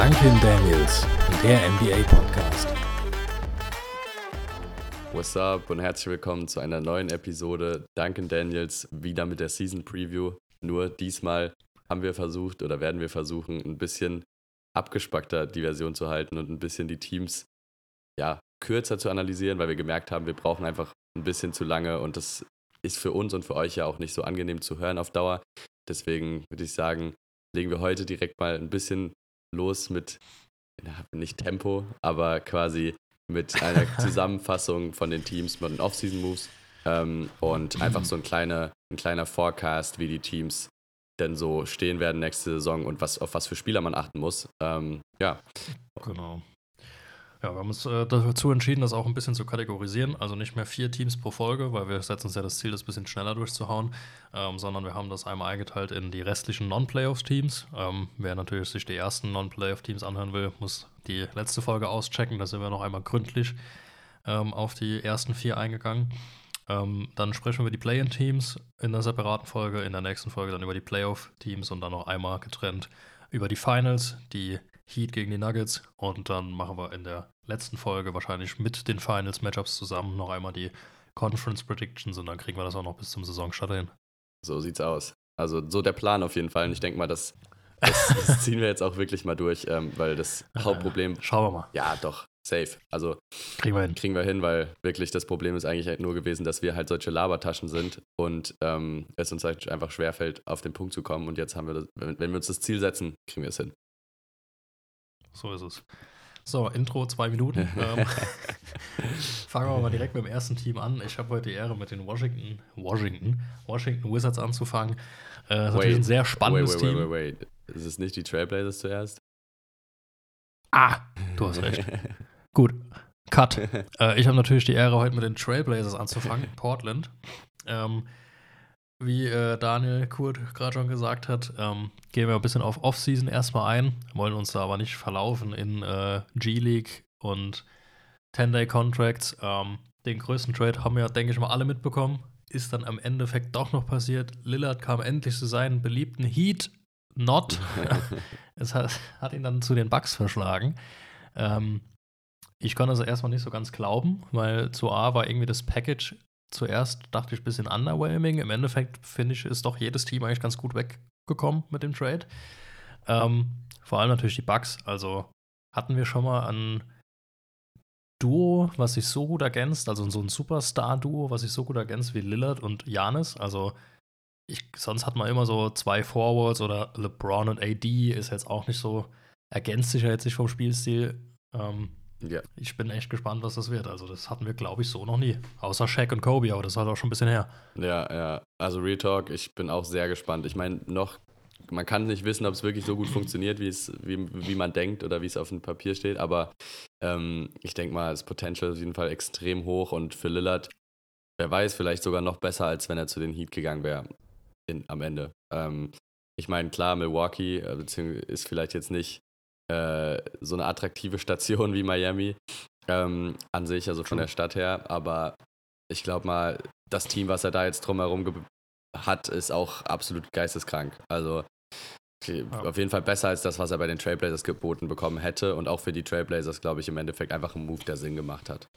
Duncan Daniels, der NBA Podcast. What's up und herzlich willkommen zu einer neuen Episode Duncan Daniels, wieder mit der Season Preview. Nur diesmal haben wir versucht oder werden wir versuchen, ein bisschen abgespackter die Version zu halten und ein bisschen die Teams ja, kürzer zu analysieren, weil wir gemerkt haben, wir brauchen einfach ein bisschen zu lange und das ist für uns und für euch ja auch nicht so angenehm zu hören auf Dauer. Deswegen würde ich sagen, legen wir heute direkt mal ein bisschen los mit, nicht Tempo, aber quasi mit einer Zusammenfassung von den Teams, von den Off-Season-Moves ähm, und einfach so ein kleiner, ein kleiner Forecast, wie die Teams denn so stehen werden nächste Saison und was, auf was für Spieler man achten muss. Ähm, ja. Genau. Ja, wir haben uns äh, dazu entschieden, das auch ein bisschen zu kategorisieren. Also nicht mehr vier Teams pro Folge, weil wir setzen uns ja das Ziel, das ein bisschen schneller durchzuhauen, ähm, sondern wir haben das einmal eingeteilt in die restlichen Non-Playoff-Teams. Ähm, wer natürlich sich die ersten Non-Playoff-Teams anhören will, muss die letzte Folge auschecken. Da sind wir noch einmal gründlich ähm, auf die ersten vier eingegangen. Ähm, dann sprechen wir über die Play-In-Teams in einer separaten Folge, in der nächsten Folge dann über die Playoff-Teams und dann noch einmal getrennt über die Finals, die Heat gegen die Nuggets und dann machen wir in der letzten Folge wahrscheinlich mit den Finals-Matchups zusammen noch einmal die Conference Predictions und dann kriegen wir das auch noch bis zum Saisonstart hin. So sieht's aus. Also so der Plan auf jeden Fall und ich denke mal, das, das, das, ziehen wir jetzt auch wirklich mal durch, ähm, weil das Hauptproblem. Schauen wir mal. Ja, doch, safe. Also kriegen wir hin. Kriegen wir hin, weil wirklich das Problem ist eigentlich halt nur gewesen, dass wir halt solche Labertaschen sind und ähm, es uns halt einfach schwerfällt, auf den Punkt zu kommen. Und jetzt haben wir das, wenn, wenn wir uns das Ziel setzen, kriegen wir es hin. So ist es. So, Intro zwei Minuten. ähm, fangen wir mal direkt mit dem ersten Team an. Ich habe heute die Ehre, mit den Washington, Washington, Washington Wizards anzufangen. Äh, das ist natürlich ein sehr spannendes wait, wait, Team. Wait, wait, wait. Ist es nicht die Trailblazers zuerst? Ah, du hast recht. Gut, Cut. äh, ich habe natürlich die Ehre, heute mit den Trailblazers anzufangen, Portland. Ähm, wie äh, Daniel Kurt gerade schon gesagt hat, ähm, gehen wir ein bisschen auf Offseason erstmal ein, wollen uns da aber nicht verlaufen in äh, G-League und 10-Day-Contracts. Ähm, den größten Trade haben wir, denke ich mal, alle mitbekommen. Ist dann am Endeffekt doch noch passiert. Lillard kam endlich zu seinen beliebten Heat Not. es hat, hat, ihn dann zu den Bucks verschlagen. Ähm, ich konnte also erstmal nicht so ganz glauben, weil zu A war irgendwie das Package zuerst dachte ich ein bisschen underwhelming. Im Endeffekt finde ich, ist doch jedes Team eigentlich ganz gut weggekommen mit dem Trade. Ähm, vor allem natürlich die Bugs. Also hatten wir schon mal ein Duo, was sich so gut ergänzt, also so ein Superstar-Duo, was sich so gut ergänzt wie Lillard und Janis. Also ich, sonst hat man immer so zwei Forwards oder LeBron und AD ist jetzt auch nicht so, ergänzt sich ja jetzt nicht vom Spielstil. Ähm, ja. Ich bin echt gespannt, was das wird. Also, das hatten wir, glaube ich, so noch nie. Außer Shaq und Kobe, aber das ist halt auch schon ein bisschen her. Ja, ja. Also, Real Talk, ich bin auch sehr gespannt. Ich meine, noch, man kann nicht wissen, ob es wirklich so gut funktioniert, wie, es, wie, wie man denkt oder wie es auf dem Papier steht, aber ähm, ich denke mal, das Potential ist auf jeden Fall extrem hoch und für Lillard, wer weiß, vielleicht sogar noch besser, als wenn er zu den Heat gegangen wäre am Ende. Ähm, ich meine, klar, Milwaukee äh, ist vielleicht jetzt nicht äh, so eine attraktive Station wie Miami ähm, an sich, also von der Stadt her. Aber ich glaube mal, das Team, was er da jetzt drumherum hat, ist auch absolut geisteskrank. Also ja. auf jeden Fall besser als das, was er bei den Trailblazers geboten bekommen hätte. Und auch für die Trailblazers, glaube ich, im Endeffekt einfach ein Move, der Sinn gemacht hat.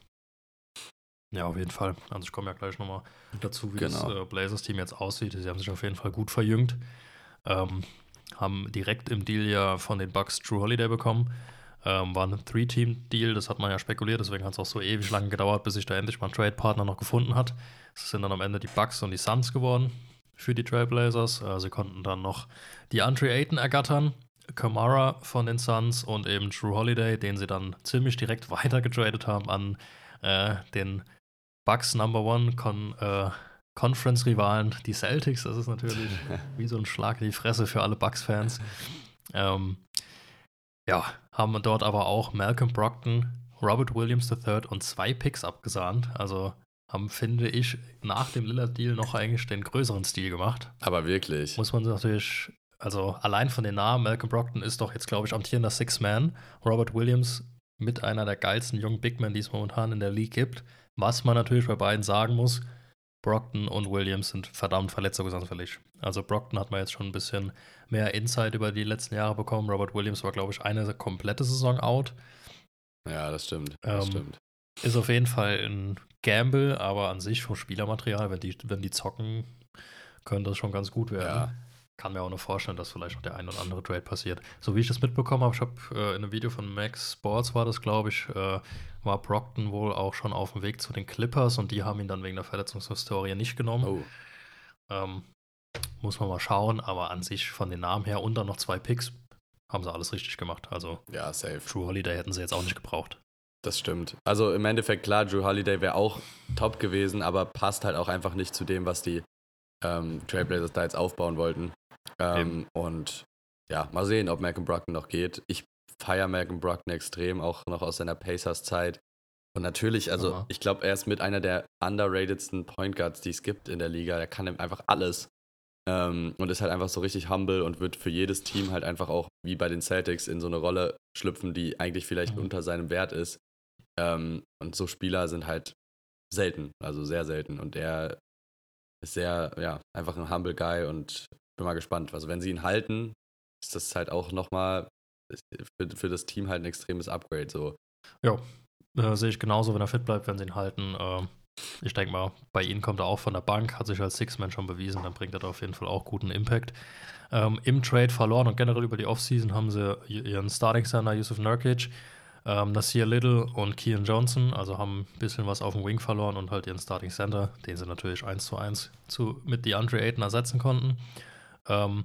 Ja, auf jeden Fall. Also ich komme ja gleich nochmal dazu, wie genau. das äh, Blazers-Team jetzt aussieht. Sie haben sich auf jeden Fall gut verjüngt. Ähm, haben direkt im Deal ja von den Bucks True Holiday bekommen. Ähm, war ein Three-Team-Deal, das hat man ja spekuliert, deswegen hat es auch so ewig lange gedauert, bis sich da endlich mal ein Trade-Partner noch gefunden hat. Es sind dann am Ende die Bucks und die Suns geworden für die Trailblazers. Äh, sie konnten dann noch die Andre Ayton ergattern, Kamara von den Suns und eben True Holiday, den sie dann ziemlich direkt weitergetradet haben an äh, den Bucks Number One Con, äh, Conference-Rivalen, die Celtics. Das ist natürlich wie so ein Schlag in die Fresse für alle Bucks-Fans. Ähm, ja, haben dort aber auch Malcolm Brockton, Robert Williams III und zwei Picks abgesahnt. Also haben, finde ich, nach dem Lillard-Deal noch eigentlich den größeren Stil gemacht. Aber wirklich. Muss man natürlich, also allein von den Namen, Malcolm Brockton ist doch jetzt, glaube ich, amtierender Six-Man. Robert Williams mit einer der geilsten jungen Big Men, die es momentan in der League gibt. Was man natürlich bei beiden sagen muss, Brockton und Williams sind verdammt verletzungsanfällig. Also Brockton hat man jetzt schon ein bisschen mehr Insight über die letzten Jahre bekommen. Robert Williams war, glaube ich, eine komplette Saison out. Ja, das stimmt. Das Ähm, stimmt. Ist auf jeden Fall ein Gamble, aber an sich vom Spielermaterial, wenn die, wenn die zocken, könnte das schon ganz gut werden. Ja. Kann mir auch nur vorstellen, dass vielleicht noch der ein oder andere Trade passiert. So wie ich das mitbekommen habe, ich habe äh, in einem Video von Max Sports war das, glaube ich, äh, war Brockton wohl auch schon auf dem Weg zu den Clippers und die haben ihn dann wegen der Verletzungshistorie nicht genommen. Oh, Ähm, muss man mal schauen, aber an sich von den Namen her und dann noch zwei Picks haben sie alles richtig gemacht. Also ja, safe. True Holiday hätten sie jetzt auch nicht gebraucht. Das stimmt. Also im Endeffekt, klar, Drew Holiday wäre auch top gewesen, aber passt halt auch einfach nicht zu dem, was die ähm, Trailblazers da jetzt aufbauen wollten. Ähm, und ja, mal sehen, ob Malcolm Brockton noch geht. Ich feiere Malcolm Brockton extrem, auch noch aus seiner Pacers-Zeit. Und natürlich, also Ja. ich glaube, er ist mit einer der underratedsten Point Guards, die es gibt in der Liga. Der kann einfach alles. Ähm, und ist halt einfach so richtig humble und wird für jedes Team halt einfach auch, wie bei den Celtics, in so eine Rolle schlüpfen, die eigentlich vielleicht Mhm. unter seinem Wert ist. Ähm, und so Spieler sind halt selten, also sehr selten. Und er ist sehr, ja, einfach ein humble Guy und bin mal gespannt. Also wenn sie ihn halten, ist das halt auch nochmal für, für das Team halt ein extremes Upgrade. So. Ja, äh, sehe ich genauso, wenn er fit bleibt, wenn sie ihn halten. Ähm, ich denke mal, bei ihnen kommt er auch von der Bank, hat sich als Six-Man schon bewiesen, dann bringt er da auf jeden Fall auch guten Impact. Ähm, Im Trade verloren und generell über die Offseason haben sie ihren Starting Center Yusuf Nurkic, ähm, Nasir Little und Kian Johnson, also haben ein bisschen was auf dem Wing verloren und halt ihren Starting Center, den sie natürlich 1 zu 1 zu, mit DeAndre Ayton ersetzen konnten. Ähm,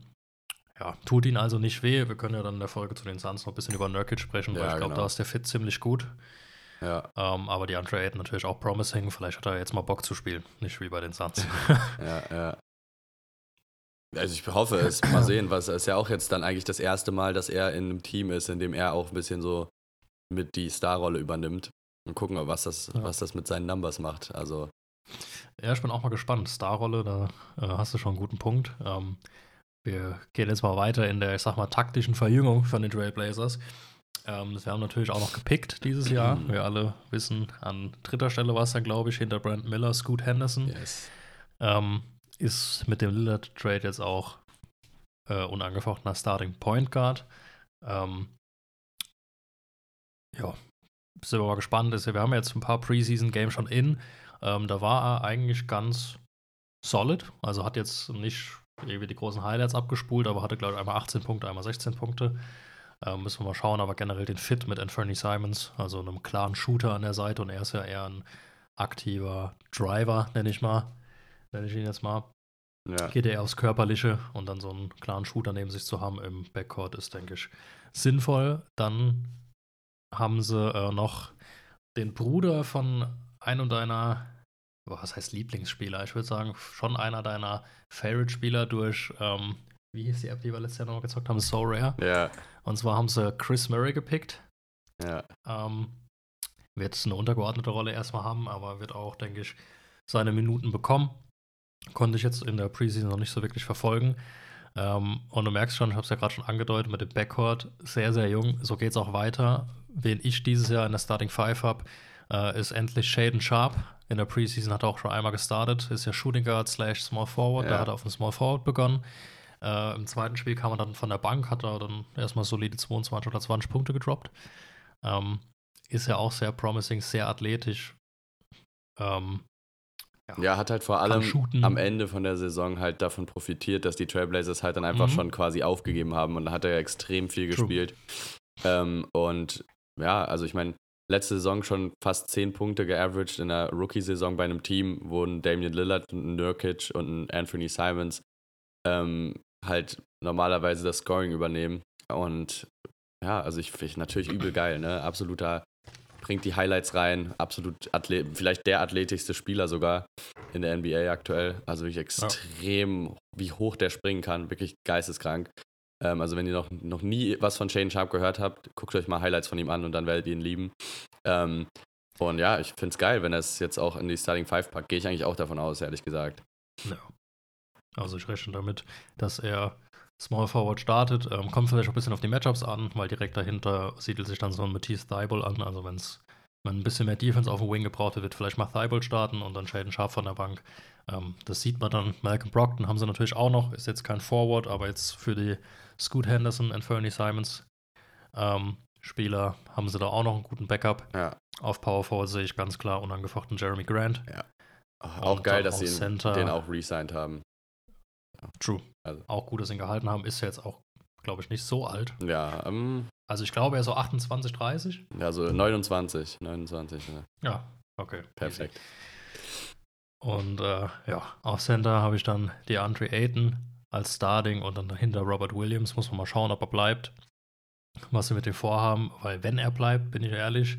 ja, tut ihnen also nicht weh. Wir können ja dann in der Folge zu den Suns noch ein bisschen über Nurkic sprechen, weil Ja, ich glaube, genau. da ist der Fit ziemlich gut. Ja, Ähm, aber die Andre Ayton natürlich auch promising. Vielleicht hat er jetzt mal Bock zu spielen. Nicht wie bei den Suns. ja, ja. Also ich hoffe es. Mal sehen, was ist ja auch jetzt dann eigentlich das erste Mal, dass er in einem Team ist, in dem er auch ein bisschen so mit die Starrolle übernimmt. Und gucken, was das, Ja. was das mit seinen Numbers macht. Also, ja, ich bin auch mal gespannt. Starrolle, da äh, hast du schon einen guten Punkt. Ähm, wir gehen jetzt mal weiter in der, ich sag mal, taktischen Verjüngung von den Trailblazers. Ähm, wir haben natürlich auch noch gepickt dieses Jahr. Mhm. Wir alle wissen, an dritter Stelle war es dann, glaube ich, hinter Brand Miller, Scoot Henderson. yes. Ähm, ist mit dem Lillard-Trade jetzt auch äh, unangefochtener Starting Point Guard. Ähm, ja, sind wir mal gespannt. Ja- wir haben jetzt ein paar Preseason-Games schon in. Ähm, da war er eigentlich ganz solid. Also hat jetzt nicht irgendwie die großen Highlights abgespult, aber hatte, glaube ich, einmal 18 Punkte, einmal 16 Punkte. Ähm, müssen wir mal schauen, aber generell den Fit mit Anthony Simons, also einem klaren Shooter an der Seite und er ist ja eher ein aktiver Driver, nenne ich mal. Nenne ich ihn jetzt mal. Ja. Geht eher aufs Körperliche und dann so einen klaren Shooter neben sich zu haben im Backcourt ist, denke ich, sinnvoll. Dann haben sie äh, noch den Bruder von einem deiner, boah, was heißt Lieblingsspieler? Ich würde sagen, schon einer deiner Favorite-Spieler durch, ähm, wie hieß die App, die wir letztes Jahr noch gezockt haben? So Rare. Ja, Und zwar haben sie Chris Murray gepickt. ja. Ähm, wird eine untergeordnete Rolle erstmal haben, aber wird auch, denke ich, seine Minuten bekommen. Konnte ich jetzt in der Preseason noch nicht so wirklich verfolgen. Ähm, und du merkst schon, ich habe es ja gerade schon angedeutet, mit dem Backcourt sehr, sehr jung. So geht es auch weiter. Wen ich dieses Jahr in der Starting Five habe, äh, ist endlich Shaden Sharp. In der Preseason hat er auch schon einmal gestartet. Ist ja Shooting Guard slash Small Forward. Da Ja. hat er auf dem Small Forward begonnen. Äh, Im zweiten Spiel kam er dann von der Bank, hat er dann erstmal solide 22 oder 20 Punkte gedroppt. Ähm, ist ja auch sehr promising, sehr athletisch. Ähm, Ja, hat halt vor allem am Ende von der Saison halt davon profitiert, dass die Trailblazers halt dann einfach Mhm. schon quasi aufgegeben haben und da hat er extrem viel True. gespielt. Ähm, und ja, also ich meine, letzte Saison schon fast 10 Punkte geaveraged in der Rookie-Saison bei einem Team, wo ein Damian Lillard, ein Nurkic und ein Anthony Simons ähm, halt normalerweise das Scoring übernehmen. Und ja, also ich finde natürlich übel geil, ne? Absoluter, bringt die Highlights rein, absolut Athlet, vielleicht der athletischste Spieler sogar in der NBA aktuell. Also wirklich extrem, wie hoch der springen kann, wirklich geisteskrank. Ähm, also wenn ihr noch, noch nie was von Shane Sharp gehört habt, guckt euch mal Highlights von ihm an und dann werdet ihr ihn lieben. Ähm, und ja, ich finde es geil, wenn er es jetzt auch in die Starting Five packt. Gehe ich eigentlich auch davon aus, ehrlich gesagt. Ja. Also ich rechne damit, dass er Small Forward startet. Ähm, kommt vielleicht auch ein bisschen auf die Matchups an, weil direkt dahinter siedelt sich dann so ein Matisse Thibault an. Also wenn es man ein bisschen mehr Defense auf dem Wing gebraucht wird, wird vielleicht mal Thibault starten und dann Shaden Sharp von der Bank. Ähm, das sieht man dann. Malcolm Brockton haben sie natürlich auch noch, ist jetzt kein Forward, aber jetzt für die Scoot Henderson und Fernie Simons ähm, Spieler haben sie da auch noch einen guten Backup. Ja. Auf Power Forward sehe ich ganz klar unangefochten Jeremy Grant. Auch Und geil, dass sie den auch resigned haben. True. Also. Auch gut, dass sie ihn gehalten haben. Ist ja jetzt auch, glaube ich, nicht so alt. Ja, ähm, Also ich glaube, er ist so 28, 30. also 29, 29, ja. Ja, okay. perfekt. Und äh, ja, auf Center habe ich dann DeAndre Ayton als Starting und dann dahinter Robert Williams. Muss man mal schauen, ob er bleibt. Was sie mit dem vorhaben, weil wenn er bleibt, bin ich ehrlich,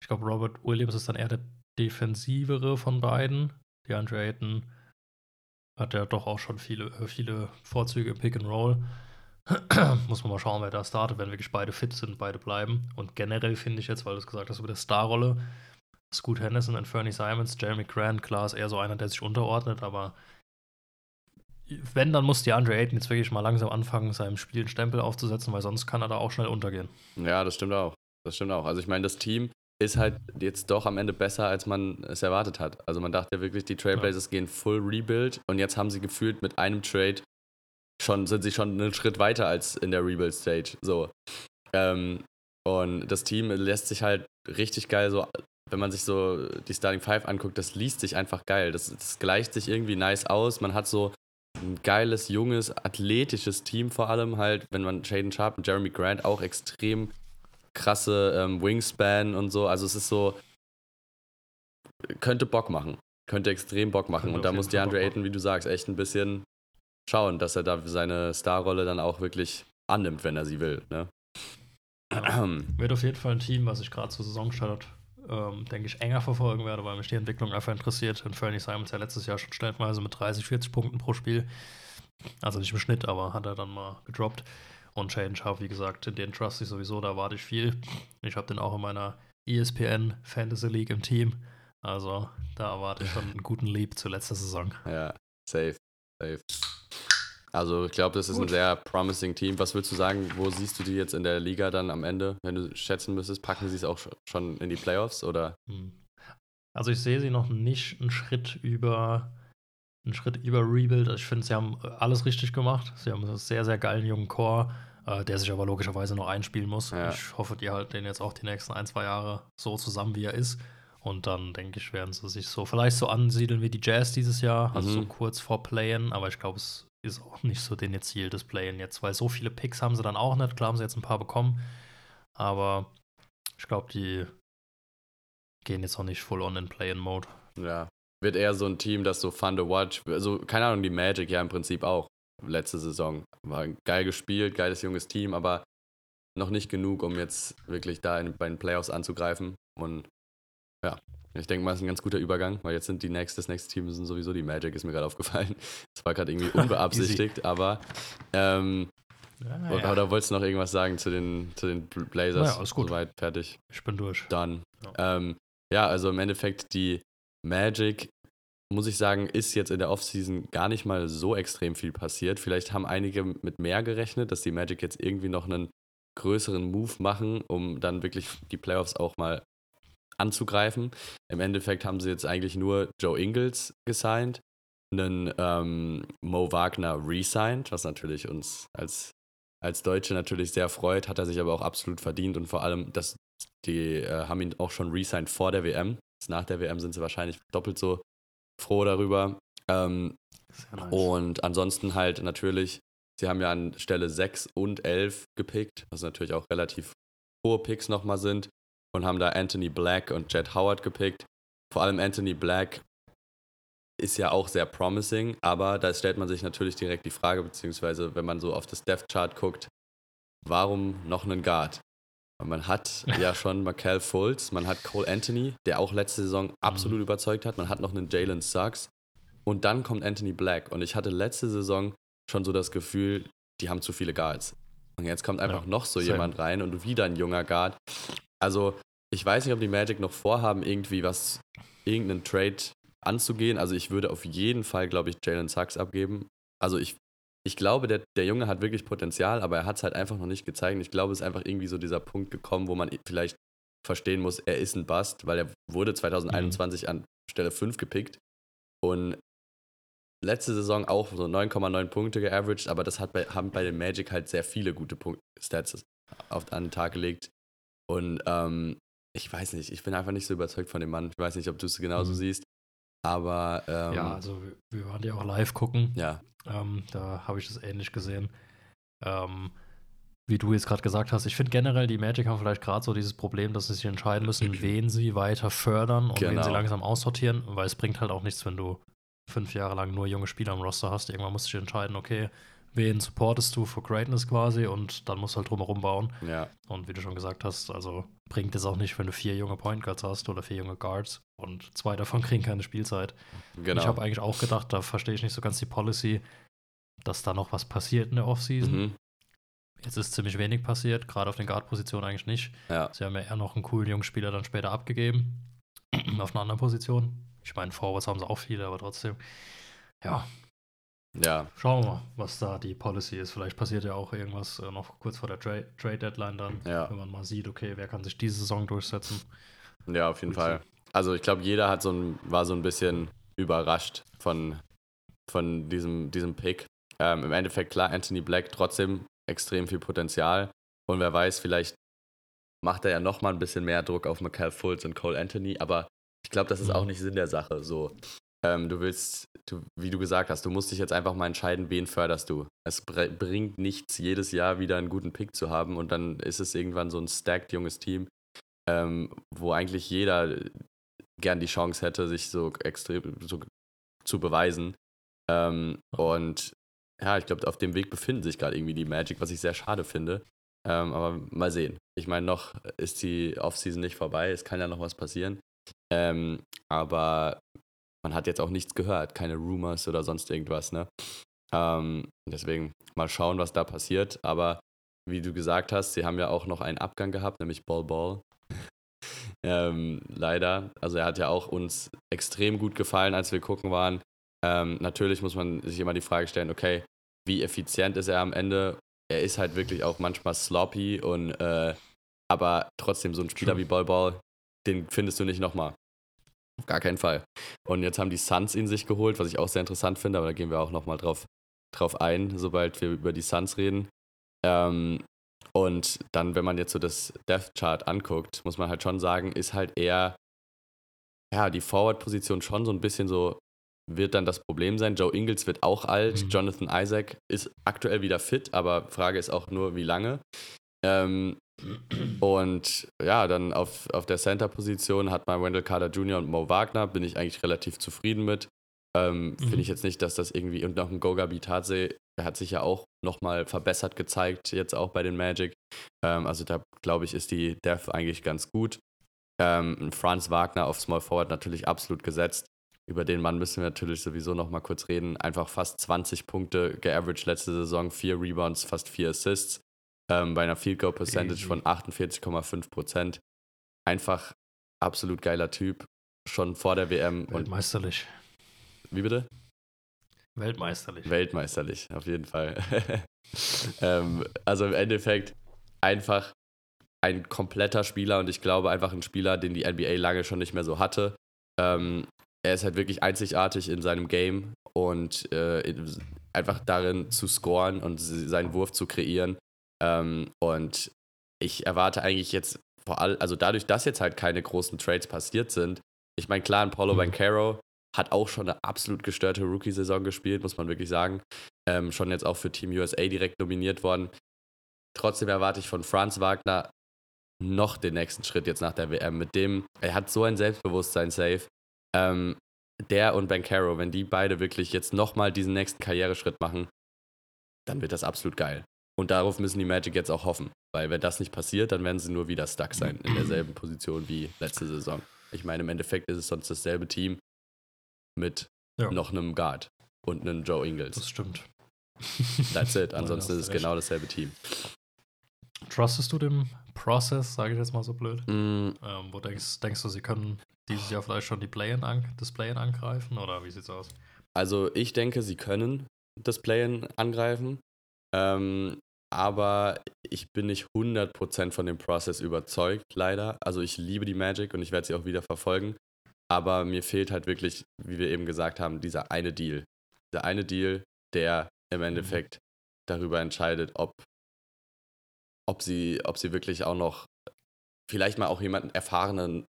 ich glaube, Robert Williams ist dann eher der defensivere von beiden. DeAndre Ayton hat ja doch auch schon viele, viele Vorzüge im Pick and Roll. Muss man mal schauen, wer da startet, wenn wirklich beide fit sind, beide bleiben. Und generell finde ich jetzt, weil du es gesagt hast, über der Starrolle, Scoot Henderson und Fernie Simons, Jeremy Grant, klar ist eher so einer, der sich unterordnet, aber wenn, dann muss die Andre Ayton jetzt wirklich mal langsam anfangen, seinem Spiel einen Stempel aufzusetzen, weil sonst kann er da auch schnell untergehen. Ja, das stimmt auch. Das stimmt auch. Also ich meine, das Team ist halt jetzt doch am Ende besser, als man es erwartet hat. Also man dachte ja wirklich, die Trailblazers gehen full Rebuild und jetzt haben sie gefühlt mit einem Trade schon, sind sie schon einen Schritt weiter als in der Rebuild-Stage. So. Ähm, und das Team lässt sich halt richtig geil so, wenn man sich so die Starting Five anguckt, das liest sich einfach geil. Das, das gleicht sich irgendwie nice aus. Man hat so ein geiles, junges, athletisches Team vor allem halt, wenn man Shaden Sharp und Jeremy Grant auch extrem krasse ähm, Wingspan und so. Also es ist so, könnte Bock machen. Könnte extrem Bock machen. Könnte und da muss DeAndre Ayton, wie du sagst, echt ein bisschen schauen, dass er da seine Starrolle dann auch wirklich annimmt, wenn er sie will. Ne? Wird auf jeden Fall ein Team, was ich gerade zur Saisonstart, ähm, denke ich, enger verfolgen werde, weil mich die Entwicklung einfach interessiert. Und Fernie Simons ja letztes Jahr schon stellenweise mit 30, 40 Punkten pro Spiel. Also nicht im Schnitt, aber hat er dann mal gedroppt. Und Shaden Sharp, wie gesagt, in den trust ich sowieso, da warte ich viel. Ich habe den auch in meiner ESPN Fantasy League im Team. Also da erwarte ich schon einen guten Leap zur letzten Saison. Ja, safe, safe. Also ich glaube, das ist ein Gut. sehr promising Team. Was würdest du sagen, wo siehst du die jetzt in der Liga dann am Ende, wenn du schätzen müsstest? Packen sie es auch sch- schon in die Playoffs oder? Hm. Also ich sehe sie noch nicht einen Schritt über einen Schritt über Rebuild. Ich finde, sie haben alles richtig gemacht. Sie haben einen sehr, sehr geilen jungen Core, äh, der sich aber logischerweise noch einspielen muss. Ja. Ich hoffe, die halten den jetzt auch die nächsten ein, zwei Jahre so zusammen, wie er ist. Und dann, denke ich, werden sie sich so vielleicht so ansiedeln wie die Jazz dieses Jahr, also so Mhm. kurz vor Playen. Aber ich glaube, es ist auch nicht so den Ziel des Playen jetzt, weil so viele Picks haben sie dann auch nicht. Klar haben sie jetzt ein paar bekommen, aber ich glaube, die gehen jetzt auch nicht full on in Play-in-Mode. Ja. Wird eher so ein Team, das so fun to watch. Also, keine Ahnung, die Magic ja im Prinzip auch. Letzte Saison. War geil gespielt, geiles junges Team, aber noch nicht genug, um jetzt wirklich da in, bei den Playoffs anzugreifen. Und ich denke mal, es ist ein ganz guter Übergang, weil jetzt sind die nächste, das nächste Team sind sowieso die Magic, ist mir gerade aufgefallen. Das war gerade irgendwie unbeabsichtigt, aber ähm, Ja, oder, oder wolltest du noch irgendwas sagen zu den, zu den Blazers? Naja, alles gut. Soweit fertig. Ich bin durch. Dann. Ja. Ähm, ja, also im Endeffekt die Magic, muss ich sagen, ist jetzt in der Offseason gar nicht mal so extrem viel passiert. Vielleicht haben einige mit mehr gerechnet, dass die Magic jetzt irgendwie noch einen größeren Move machen, um dann wirklich die Playoffs auch mal anzugreifen. Im Endeffekt haben sie jetzt eigentlich nur Joe Ingles gesigned, einen ähm, Mo Wagner resigned, was natürlich uns als, als Deutsche natürlich sehr freut, hat er sich aber auch absolut verdient und vor allem, dass die äh, haben ihn auch schon resigned vor der WM. Jetzt nach der WM sind sie wahrscheinlich doppelt so froh darüber. Ähm, nice. und ansonsten halt natürlich, sie haben ja an Stelle 6 und 11 gepickt, was natürlich auch relativ hohe Picks nochmal sind. Und haben da Anthony Black und Jet Howard gepickt. Vor allem Anthony Black ist ja auch sehr promising, aber da stellt man sich natürlich direkt die Frage, beziehungsweise wenn man so auf das Depth Chart guckt, warum noch einen Guard? Und man hat ja schon Markel Fultz, man hat Cole Anthony, der auch letzte Saison absolut überzeugt hat, man hat noch einen Jalen Suggs und dann kommt Anthony Black. Und ich hatte letzte Saison schon so das Gefühl, die haben zu viele Guards. Und jetzt kommt einfach Ja, noch so same. jemand rein und wieder ein junger Guard. Also, ich weiß nicht, ob die Magic noch vorhaben, irgendwie was, irgendeinen Trade anzugehen. Also, ich würde auf jeden Fall, glaube ich, Jalen Sachs abgeben. Also, ich, ich glaube, der, der Junge hat wirklich Potenzial, aber er hat es halt einfach noch nicht gezeigt. Ich glaube, es ist einfach irgendwie so dieser Punkt gekommen, wo man vielleicht verstehen muss, er ist ein Bust, weil er wurde 2021 Mhm. an Stelle 5 gepickt und letzte Saison auch so 9,9 Punkte geaveraged, aber das hat bei, haben bei den Magic halt sehr viele gute Punkt Stats auf, an den Tag gelegt. Und ähm, ich weiß nicht, ich bin einfach nicht so überzeugt von dem Mann. Ich weiß nicht, ob du es genauso Mhm. siehst, aber ähm, ja, also wir, waren ja auch live gucken. ja, Ähm, da habe ich das ähnlich gesehen. Ähm, wie du jetzt gerade gesagt hast, ich finde generell, die Magic haben vielleicht gerade so dieses Problem, dass sie sich entscheiden müssen, wen sie weiter fördern und wen Genau. sie langsam aussortieren, weil es bringt halt auch nichts, wenn du fünf Jahre lang nur junge Spieler am Roster hast. Irgendwann musst du dich entscheiden, okay, wen supportest du for Greatness quasi und dann musst du halt drumherum bauen. ja, Und wie du schon gesagt hast, also bringt es auch nicht, wenn du vier junge Point Guards hast oder vier junge Guards und zwei davon kriegen keine Spielzeit. genau. Ich habe eigentlich auch gedacht, da verstehe ich nicht so ganz die Policy, dass da noch was passiert in der Offseason. mhm, Jetzt ist ziemlich wenig passiert, gerade auf den Guard-Positionen eigentlich nicht. ja, Sie haben ja eher noch einen coolen jungen Spieler dann später abgegeben. auf einer anderen Position. Ich meine, Forwards haben sie auch viele, aber trotzdem. Ja, ja, schauen wir mal, was da die Policy ist. Vielleicht passiert ja auch irgendwas äh, noch kurz vor der Tra Trade-Deadline dann, Ja. wenn man mal sieht, okay, wer kann sich diese Saison durchsetzen. ja, auf jeden Gut Fall. Also ich glaube, jeder hat so ein, war so ein bisschen überrascht von, von diesem, diesem Pick. Ähm, Im Endeffekt, klar, Anthony Black trotzdem extrem viel Potenzial. Und wer weiß, vielleicht macht er ja noch mal ein bisschen mehr Druck auf Michael Fultz und Cole Anthony. Aber ich glaube, das ist Mhm. auch nicht Sinn der Sache. So, ähm, du willst, du, wie du gesagt hast, du musst dich jetzt einfach mal entscheiden, wen förderst du. Es br bringt nichts, jedes Jahr wieder einen guten Pick zu haben und dann ist es irgendwann so ein stacked junges Team, ähm, wo eigentlich jeder gern die Chance hätte, sich so extrem so zu beweisen. Ähm, und ja, ich glaube, auf dem Weg befinden sich gerade irgendwie die Magic, was ich sehr schade finde. Ähm, aber mal sehen. Ich meine, noch ist die Offseason nicht vorbei, es kann ja noch was passieren. Ähm, aber man hat jetzt auch nichts gehört, keine Rumors oder sonst irgendwas, ne? Ähm, deswegen mal schauen, was da passiert. Aber wie du gesagt hast, sie haben ja auch noch einen Abgang gehabt, nämlich Ball Ball. ähm, leider. Also er hat ja auch uns extrem gut gefallen, als wir gucken waren. Ähm, natürlich muss man sich immer die Frage stellen, okay, wie effizient ist er am Ende? Er ist halt wirklich auch manchmal sloppy und äh, aber trotzdem so ein Spieler True. wie Ball Ball, den findest du nicht nochmal. Auf gar keinen Fall. Und jetzt haben die Suns ihn sich geholt, was ich auch sehr interessant finde, aber da gehen wir auch nochmal drauf, drauf ein, sobald wir über die Suns reden. Ähm, und dann, wenn man jetzt so das Death Chart anguckt, muss man halt schon sagen, ist halt eher, ja, die Forward-Position schon so ein bisschen so, wird dann das Problem sein. Joe Ingles wird auch alt, Mhm. Jonathan Isaac ist aktuell wieder fit, aber Frage ist auch nur, wie lange. Ähm, und ja, dann auf, auf der Center-Position hat man Wendell Carter Jr. und Mo Wagner, bin ich eigentlich relativ zufrieden mit. Ähm, Mhm. Finde ich jetzt nicht, dass das irgendwie, und noch ein Goga Bitadze, der hat sich ja auch nochmal verbessert gezeigt, jetzt auch bei den Magic. Ähm, also da glaube ich, ist die Depth eigentlich ganz gut. Ähm, Franz Wagner auf Small Forward natürlich absolut gesetzt. Über den Mann müssen wir natürlich sowieso nochmal kurz reden. Einfach fast 20 Punkte geaveraged letzte Saison, vier Rebounds, fast vier Assists. Ähm, bei einer Field Goal Percentage von 48,5 Prozent. Einfach absolut geiler Typ. Schon vor der WM. Und Weltmeisterlich. wie bitte? Weltmeisterlich. Weltmeisterlich, auf jeden Fall. ähm, also im Endeffekt einfach ein kompletter Spieler und ich glaube einfach ein Spieler, den die NBA lange schon nicht mehr so hatte. Ähm, er ist halt wirklich einzigartig in seinem Game und äh, in, einfach darin zu scoren und seinen Wurf zu kreieren. Ähm, und ich erwarte eigentlich jetzt vor allem, also dadurch, dass jetzt halt keine großen Trades passiert sind, ich meine, klar, ein Paulo Mhm. Bancaro hat auch schon eine absolut gestörte Rookie-Saison gespielt, muss man wirklich sagen. Ähm, schon jetzt auch für Team USA direkt nominiert worden. Trotzdem erwarte ich von Franz Wagner noch den nächsten Schritt jetzt nach der WM. Mit dem, er hat so ein Selbstbewusstsein safe. Ähm, der und Bancaro, wenn die beide wirklich jetzt nochmal diesen nächsten Karriereschritt machen, dann wird das absolut geil. Und darauf müssen die Magic jetzt auch hoffen. Weil wenn das nicht passiert, dann werden sie nur wieder stuck sein in derselben Position wie letzte Saison. Ich meine, im Endeffekt ist es sonst dasselbe Team mit Ja. noch einem Guard und einem Joe Ingles. Das stimmt. That's it. Ansonsten ist es genau dasselbe Team. Trustest du dem Process, sage ich jetzt mal so blöd? Mm, Ähm, wo denkst, denkst du, sie können dieses Jahr vielleicht schon die Play-in an, das Play-in angreifen oder wie sieht's aus? Also ich denke, sie können das Play-in angreifen. Ähm, aber ich bin nicht 100% von dem Prozess überzeugt, leider. Also ich liebe die Magic und ich werde sie auch wieder verfolgen. Aber mir fehlt halt wirklich, wie wir eben gesagt haben, dieser eine Deal. Dieser eine Deal, der im Endeffekt darüber entscheidet, ob, ob, sie, ob sie wirklich auch noch, vielleicht mal auch jemanden Erfahrenen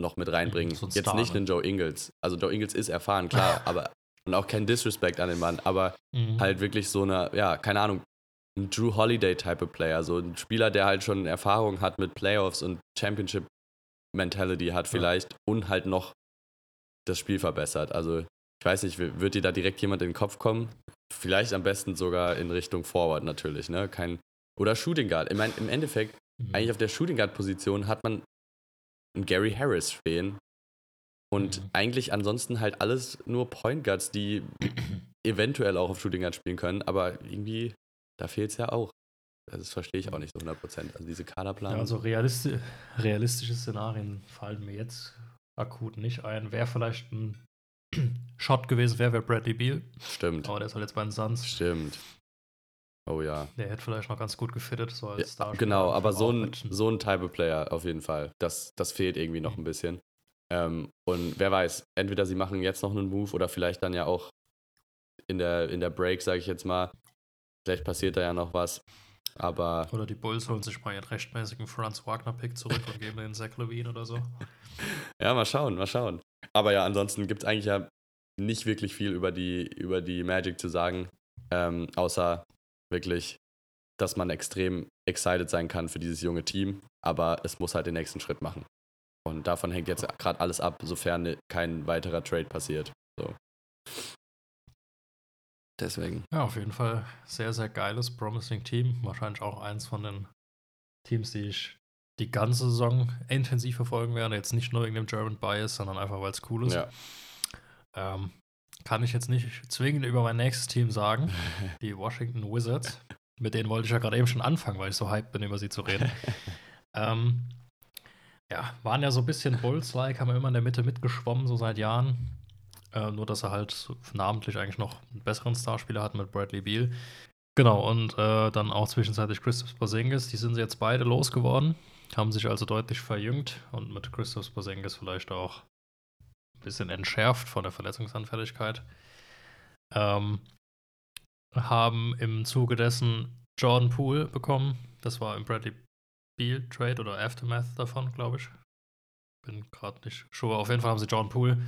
noch mit reinbringen. So Jetzt Star, nicht ne? einen Joe Ingles. Also Joe Ingles ist erfahren, klar, aber und auch kein Disrespect an den Mann, aber Mhm. halt wirklich so eine, ja, keine Ahnung, ein Drew Holiday-Type of Player, so ein Spieler, der halt schon Erfahrung hat mit Playoffs und Championship Mentality hat vielleicht und halt noch das Spiel verbessert. Also ich weiß nicht, wird dir da direkt jemand in den Kopf kommen? Vielleicht am besten sogar in Richtung Forward natürlich, ne? Kein oder Shooting Guard. Ich meine, im Endeffekt Mhm. eigentlich auf der Shooting Guard Position hat man einen Gary Harris stehen und Mhm. eigentlich ansonsten halt alles nur Point Guards, die eventuell auch auf Shooting Guard spielen können, aber irgendwie da fehlt es ja auch. Das verstehe ich auch nicht so 100%. Also diese Kaderplanung. Ja, also realisti realistische Szenarien fallen mir jetzt akut nicht ein. Wäre vielleicht ein Shot gewesen, wäre wär Bradley Beal. stimmt. Aber der ist halt jetzt bei den Suns. Stimmt. Oh ja. Der hätte vielleicht noch ganz gut gefittet, so als Ja, genau, aber so ein, so ein Type of Player auf jeden Fall. Das, das fehlt irgendwie noch ein bisschen. Ähm, und wer weiß, entweder sie machen jetzt noch einen Move oder vielleicht dann ja auch in der, in der Break, sage ich jetzt mal. Vielleicht passiert da ja noch was. Aber Oder die Bulls holen sich mal ihren rechtmäßigen Franz Wagner-Pick zurück und geben den Zach Levine oder so. ja, mal schauen, mal schauen. Aber ja, ansonsten gibt es eigentlich ja nicht wirklich viel über die, über die Magic zu sagen. Ähm, außer wirklich, dass man extrem excited sein kann für dieses junge Team. Aber es muss halt den nächsten Schritt machen. Und davon hängt jetzt gerade alles ab, sofern kein weiterer Trade passiert. So. Deswegen. Ja, auf jeden Fall sehr, sehr geiles, promising Team. Wahrscheinlich auch eins von den Teams, die ich die ganze Saison intensiv verfolgen werde. Jetzt nicht nur wegen dem German Bias, sondern einfach, weil es cool ist. Ja. Ähm, kann ich jetzt nicht zwingend über mein nächstes Team sagen. Die Washington Wizards. Mit denen wollte ich ja gerade eben schon anfangen, weil ich so hyped bin, über sie zu reden. ähm, ja, waren ja so ein bisschen Bulls-like, haben immer in der Mitte mitgeschwommen, so seit Jahren. Äh, nur, dass er halt namentlich eigentlich noch einen besseren Starspieler hat mit Bradley Beal. Genau, und äh, dann auch zwischenzeitlich Christoph Porzingis. Die sind jetzt beide losgeworden, haben sich also deutlich verjüngt und mit Christoph Porzingis vielleicht auch ein bisschen entschärft von der Verletzungsanfälligkeit. Ähm, haben im Zuge dessen Jordan Poole bekommen. Das war im Bradley Beal Trade oder Aftermath davon, glaube ich. Bin gerade nicht sure. Auf jeden Fall haben sie Jordan Poole,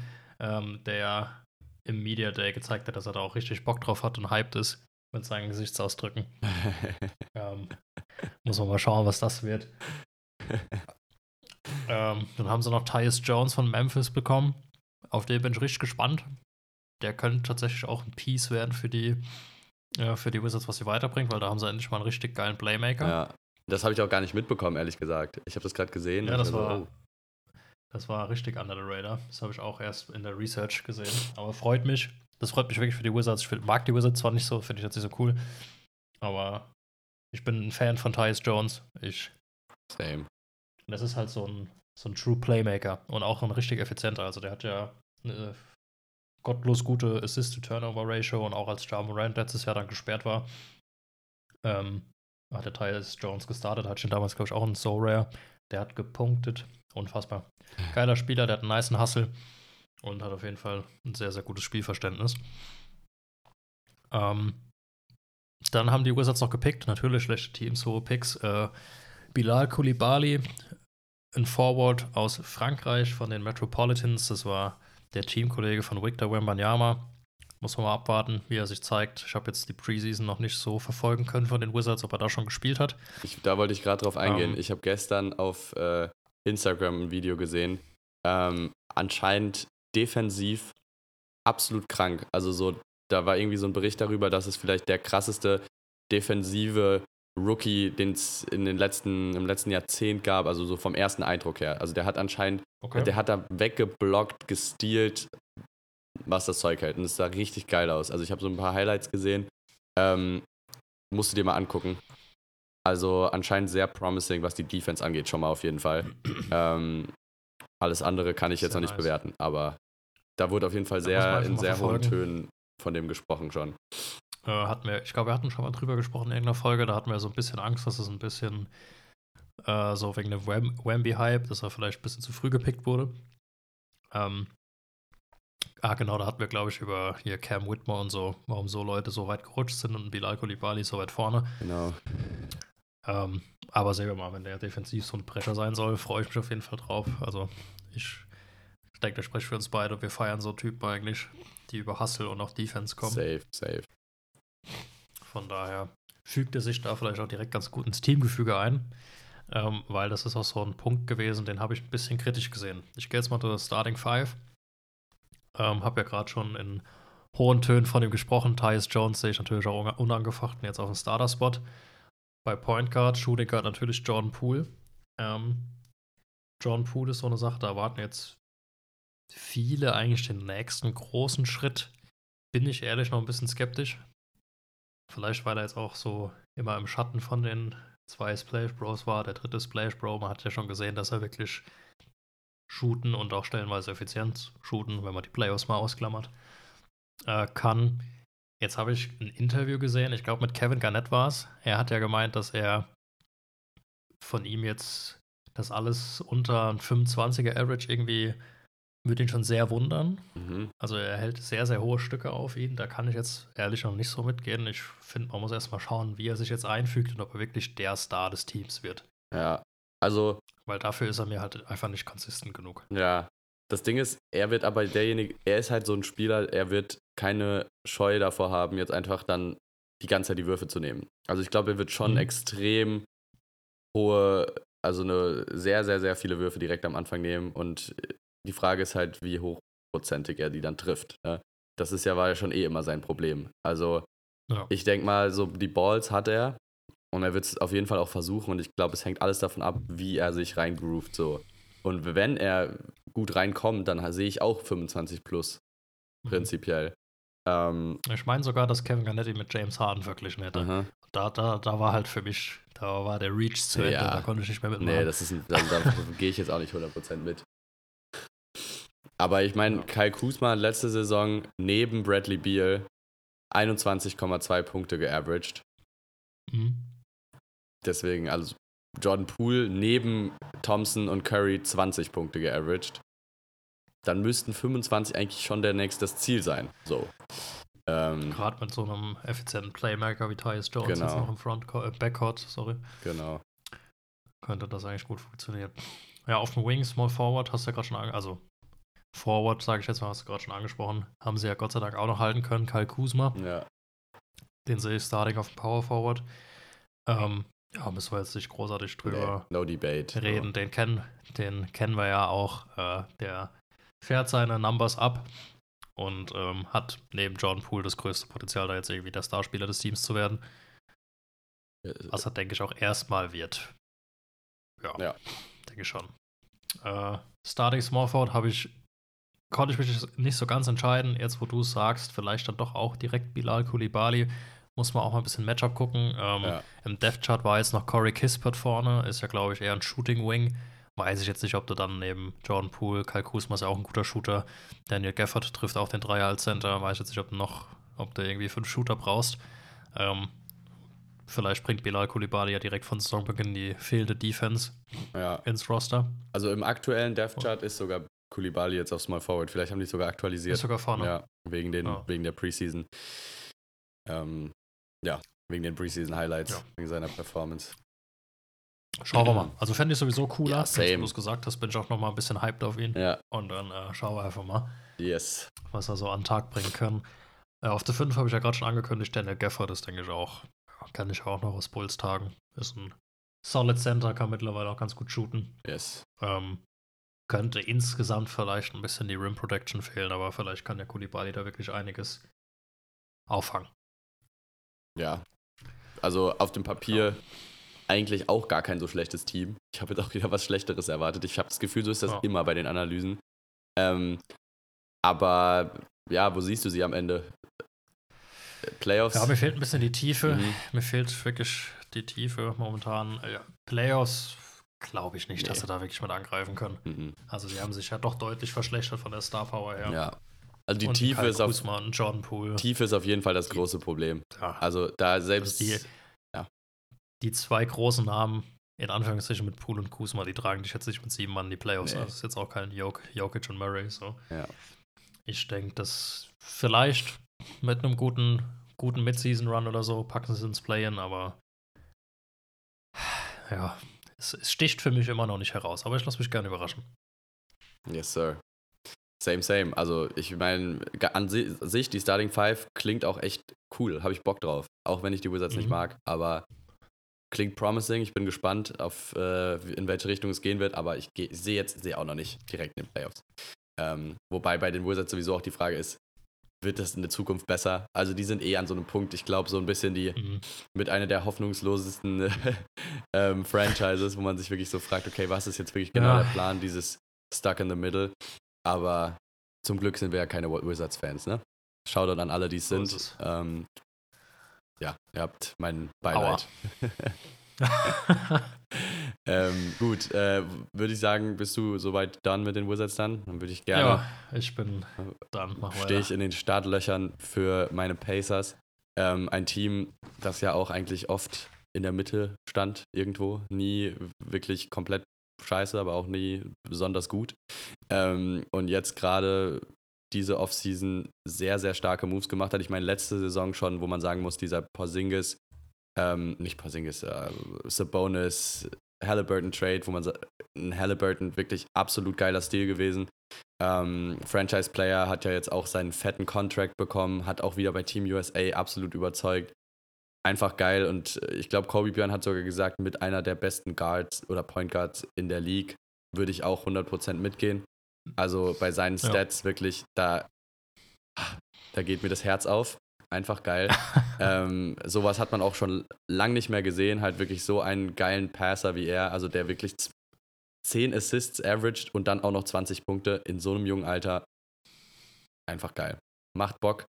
ähm, der im Media Day gezeigt hat, dass er da auch richtig Bock drauf hat und hyped ist mit seinen Gesichtsausdrücken. Ähm, muss man mal schauen, was das wird. Ähm, dann haben sie noch Tyus Jones von Memphis bekommen. Auf den bin ich richtig gespannt. Der könnte tatsächlich auch ein Piece werden für die, äh, für die Wizards, was sie weiterbringt, weil da haben sie endlich mal einen richtig geilen Playmaker. ja. Das habe ich auch gar nicht mitbekommen, ehrlich gesagt. Ich habe das gerade gesehen. Ja, das ich so, war, oh. Das war richtig under the radar. Das habe ich auch erst in der Research gesehen. Aber freut mich. Das freut mich wirklich für die Wizards. Ich mag die Wizards zwar nicht so, finde ich jetzt nicht so cool. Aber ich bin ein Fan von Tyus Jones. Ich, Same. das ist halt so ein, so ein True Playmaker und auch ein richtig effizienter. Also der hat ja eine gottlos gute Assist-to-Turnover-Ratio und auch als Ja Morant letztes Jahr dann gesperrt war, ähm, hat der Tyus Jones gestartet, hat schon damals, glaube ich, auch einen So Rare. Der hat gepunktet. Unfassbar. Geiler Spieler, der hat einen niceen Hustle und hat auf jeden Fall ein sehr, sehr gutes Spielverständnis. Ähm, dann haben die Wizards noch gepickt, natürlich schlechte Teams, hohe Picks. Äh, Bilal Koulibaly, ein Forward aus Frankreich von den Metropolitans. Das war der Teamkollege von Victor Wembanyama. Muss man mal abwarten, wie er sich zeigt. Ich habe jetzt die Preseason noch nicht so verfolgen können von den Wizards, ob er da schon gespielt hat. Ich, da wollte ich gerade drauf eingehen. Ähm. ich habe gestern auf äh, Instagram ein Video gesehen. Ähm, anscheinend defensiv absolut krank. Also so, da war irgendwie so ein Bericht darüber, dass es vielleicht der krasseste defensive Rookie, den es in den letzten, im letzten Jahrzehnt gab, also so vom ersten Eindruck her. Also der hat anscheinend, der hat da weggeblockt, gestealt, was das Zeug hält. Und es sah richtig geil aus. Also ich habe so ein paar Highlights gesehen. Ähm, musst du dir mal angucken. Also anscheinend sehr promising, was die Defense angeht, schon mal auf jeden Fall. ähm, alles andere kann ich jetzt Sehr noch nicht nice. bewerten, aber da wurde auf jeden Fall sehr in sehr hohen. Tönen von dem gesprochen schon. Äh, hatten wir, ich glaube, wir hatten schon mal drüber gesprochen in irgendeiner Folge. Da hatten wir so ein bisschen Angst, dass es ein bisschen äh, so wegen dem Wam Wamby-Hype, dass er vielleicht ein bisschen zu früh gepickt wurde. Ähm, ah, genau, da hatten wir, glaube ich, über hier Cam Whitmore und so, warum so Leute so weit gerutscht sind und Bilal Koulibaly so weit vorne. Genau. Ähm, aber sehen wir mal, wenn der defensiv so ein Brecher sein soll, freue ich mich auf jeden Fall drauf. Also ich, ich denke, das spricht für uns beide. Wir feiern so Typen eigentlich, die über Hustle und auch Defense kommen. Safe, safe. Von daher fügt er sich da vielleicht auch direkt ganz gut ins Teamgefüge ein. Ähm, weil das ist auch so ein Punkt gewesen, den habe ich ein bisschen kritisch gesehen. Ich gehe jetzt mal das Starting Five. Ähm, habe ja gerade schon in hohen Tönen von ihm gesprochen. Tyus Jones sehe ich natürlich auch unangefochten jetzt auf dem Starter-Spot. Bei Point Guard, Shooting Guard natürlich Jordan Poole. Ähm, Jordan Poole ist so eine Sache, da erwarten jetzt viele eigentlich den nächsten großen Schritt. Bin ich ehrlich noch ein bisschen skeptisch. Vielleicht, weil er jetzt auch so immer im Schatten von den zwei Splash Bros war. Der dritte Splash Bro, man hat ja schon gesehen, dass er wirklich shooten und auch stellenweise effizient shooten, wenn man die Playoffs mal ausklammert, äh, kann. Jetzt habe ich ein Interview gesehen, ich glaube mit Kevin Garnett war es. Er hat ja gemeint, dass er von ihm jetzt das alles unter ein 25er Average irgendwie würde ihn schon sehr wundern. Mhm. Also er hält sehr, sehr hohe Stücke auf ihn. Da kann ich jetzt ehrlich noch nicht so mitgehen. Ich finde, man muss erstmal schauen, wie er sich jetzt einfügt und ob er wirklich der Star des Teams wird. Ja. Also, Weil dafür ist er mir halt einfach nicht konsistent genug. ja. Das Ding ist, er wird aber derjenige, er ist halt so ein Spieler, er wird keine Scheu davor haben, jetzt einfach dann die ganze Zeit die Würfe zu nehmen. Also ich glaube, er wird schon Mhm. extrem hohe, also eine sehr, sehr, sehr viele Würfe direkt am Anfang nehmen und die Frage ist halt, wie hochprozentig er die dann trifft. Ne? Das ist ja, war ja schon eh immer sein Problem. Also Ja. ich denke mal, so die Balls hat er und er wird es auf jeden Fall auch versuchen und ich glaube, es hängt alles davon ab, wie er sich reingroovt so. Und wenn er gut reinkommt, dann sehe ich auch 25 plus, Mhm. prinzipiell. Ähm, Ich meine sogar, dass Kevin Garnett ihn mit James Harden verglichen hätte. aha. Da, da, da war halt für mich, da war der Reach zu Ende, Ja. da konnte ich nicht mehr mitmachen. Nee, das ist ein, da, da gehe ich jetzt auch nicht 100% mit. Aber ich meine, Ja. Kai Kuzma hat letzte Saison neben Bradley Beal 21,2 Punkte geaveraged. Mhm. Deswegen, also Jordan Poole neben Thompson und Curry 20 Punkte geaveraged. Dann müssten 25 eigentlich schon der nächste Ziel sein. So. Ähm, Gerade mit so einem effizienten Playmaker wie Tyus Jones jetzt Genau. noch im Front äh, Backcourt, sorry, genau. könnte das eigentlich gut funktionieren. Ja, auf dem Wing, Small Forward hast du ja gerade schon, also Forward, sage ich jetzt mal, hast du gerade schon angesprochen, haben sie ja Gott sei Dank auch noch halten können. Kyle Kuzma, Ja. den sehe ich starting auf dem Power Forward. Ähm, ja, müssen wir jetzt nicht großartig drüber Nee, no debate. reden. Den kennen, den kennen wir ja auch. Äh, der fährt seine Numbers ab und ähm, hat neben Jordan Poole das größte Potenzial, da jetzt irgendwie der Starspieler des Teams zu werden. Äh, Was er, denke ich, auch erstmal wird. Ja, Ja. denke ich schon. Äh, Starting Small Forward habe ich, konnte ich mich nicht so ganz entscheiden. Jetzt, wo du es sagst, vielleicht dann doch auch direkt Bilal Koulibaly. Muss man auch mal ein bisschen Matchup gucken. Ähm, Ja. Im Death Chart war jetzt noch Corey Kispert vorne. Ist ja, glaube ich, eher ein Shooting Wing. Weiß ich jetzt nicht, ob du dann neben Jordan Poole, Kyle Kuzma ist ja auch ein guter Shooter. Daniel Gafford trifft auch den Dreier als Center. Weiß ich jetzt nicht, ob du noch, ob du irgendwie fünf Shooter brauchst. Ähm, vielleicht bringt Bilal Koulibaly ja direkt von Saisonbeginn die fehlende Defense ja. ins Roster. Also im aktuellen Death Chart ist sogar Koulibaly jetzt auf Small Forward. Vielleicht haben die sogar aktualisiert. Ist sogar vorne. Ja, wegen, den, Ja. wegen der Preseason. Ähm, ja, wegen den Preseason Highlights, Ja. wegen seiner Performance. Schauen wir mal. Also fände ich sowieso cooler. Ja, same. wo du es gesagt hast, bin ich auch noch mal ein bisschen hyped auf ihn. Ja, Und dann äh, schauen wir einfach mal, yes. was er so an den Tag bringen kann. Äh, auf der 5 habe ich ja gerade schon angekündigt, Daniel Gafford ist, denke ich, auch. Kann ich auch noch aus Bulls tagen. Ist ein Solid Center, kann mittlerweile auch ganz gut shooten. Yes. Ähm, könnte insgesamt vielleicht ein bisschen die Rim Protection fehlen, aber vielleicht kann der Kulibali da wirklich einiges auffangen. Ja. Also auf dem Papier eigentlich auch gar kein so schlechtes Team. Ich habe jetzt auch wieder was Schlechteres erwartet. Ich habe das Gefühl, so ist das Ja. immer bei den Analysen. Ähm, aber ja, wo siehst du sie am Ende? Playoffs? Ja, mir fehlt ein bisschen die Tiefe. Mhm. Mir fehlt wirklich die Tiefe momentan. Ja, Playoffs glaube ich nicht, dass Nee. sie da wirklich mit angreifen können. Mhm. Also sie haben sich ja doch deutlich verschlechtert von der Star Power her. Ja. Also die und Tiefe Kyle ist, auf, Kuzma und Jordan Poole. Tiefe ist auf jeden Fall das große Problem. Ja, Also da selbst. die, ja. die zwei großen Namen, in Anführungszeichen mit Poole und Kuzma, die tragen dich jetzt nicht mit sieben Mann in die Playoffs. Nee. Das ist jetzt auch kein Jok Jokic und Murray. So. Ja. Ich denke, dass vielleicht mit einem guten, guten Mid-Season-Run oder so packen sie es ins Play-In, aber ja, es, es sticht für mich immer noch nicht heraus. Aber ich lasse mich gerne überraschen. Yes, sir. Same, same. Also ich meine, an si- sich, die Starting Five klingt auch echt cool. Habe ich Bock drauf. Auch wenn ich die Wizards nicht Mhm. mag. Aber klingt promising. Ich bin gespannt, auf, äh, in welche Richtung es gehen wird. Aber ich sehe jetzt sehe auch noch nicht direkt in den Playoffs. Ähm, wobei bei den Wizards sowieso auch die Frage ist, wird das in der Zukunft besser? Also die sind eh an so einem Punkt, ich glaube, so ein bisschen die Mhm. mit einer der hoffnungslosesten ähm, Franchises, wo man sich wirklich so fragt, okay, was ist jetzt wirklich genau Ja. der Plan, dieses Stuck in the Middle. Aber zum Glück sind wir ja keine Wizards-Fans, ne? Shoutout an alle, die es sind. ähm, ja, ihr habt mein Beileid. ähm, gut, äh, würde ich sagen, bist du soweit done mit den Wizards dann? Dann würde ich gerne ja, ich bin dran. Mach stehe ich in den Startlöchern für meine Pacers. Ähm, ein Team, das ja auch eigentlich oft in der Mitte stand, irgendwo. Nie wirklich komplett scheiße, aber auch nie besonders gut. Ähm, und jetzt gerade diese Offseason sehr, sehr starke Moves gemacht hat. Ich meine, letzte Saison schon, wo man sagen muss, dieser Porzingis, ähm, nicht Porzingis, äh, Sabonis, Halliburton Trade, wo man ein Halliburton wirklich absolut geiler Stil gewesen. Ähm, Franchise-Player hat ja jetzt auch seinen fetten Contract bekommen, hat auch wieder bei Team USA absolut überzeugt. Einfach geil und äh, ich glaube, Kobe Björn hat sogar gesagt, mit einer der besten Guards oder Point Guards in der League würde ich auch 100% mitgehen. Also bei seinen Ja. Stats wirklich, da, da geht mir das Herz auf. Einfach geil. ähm, sowas hat man auch schon lang nicht mehr gesehen. Halt wirklich so einen geilen Passer wie er, also der wirklich z- 10 Assists averaged und dann auch noch 20 Punkte in so einem jungen Alter. Einfach geil. Macht Bock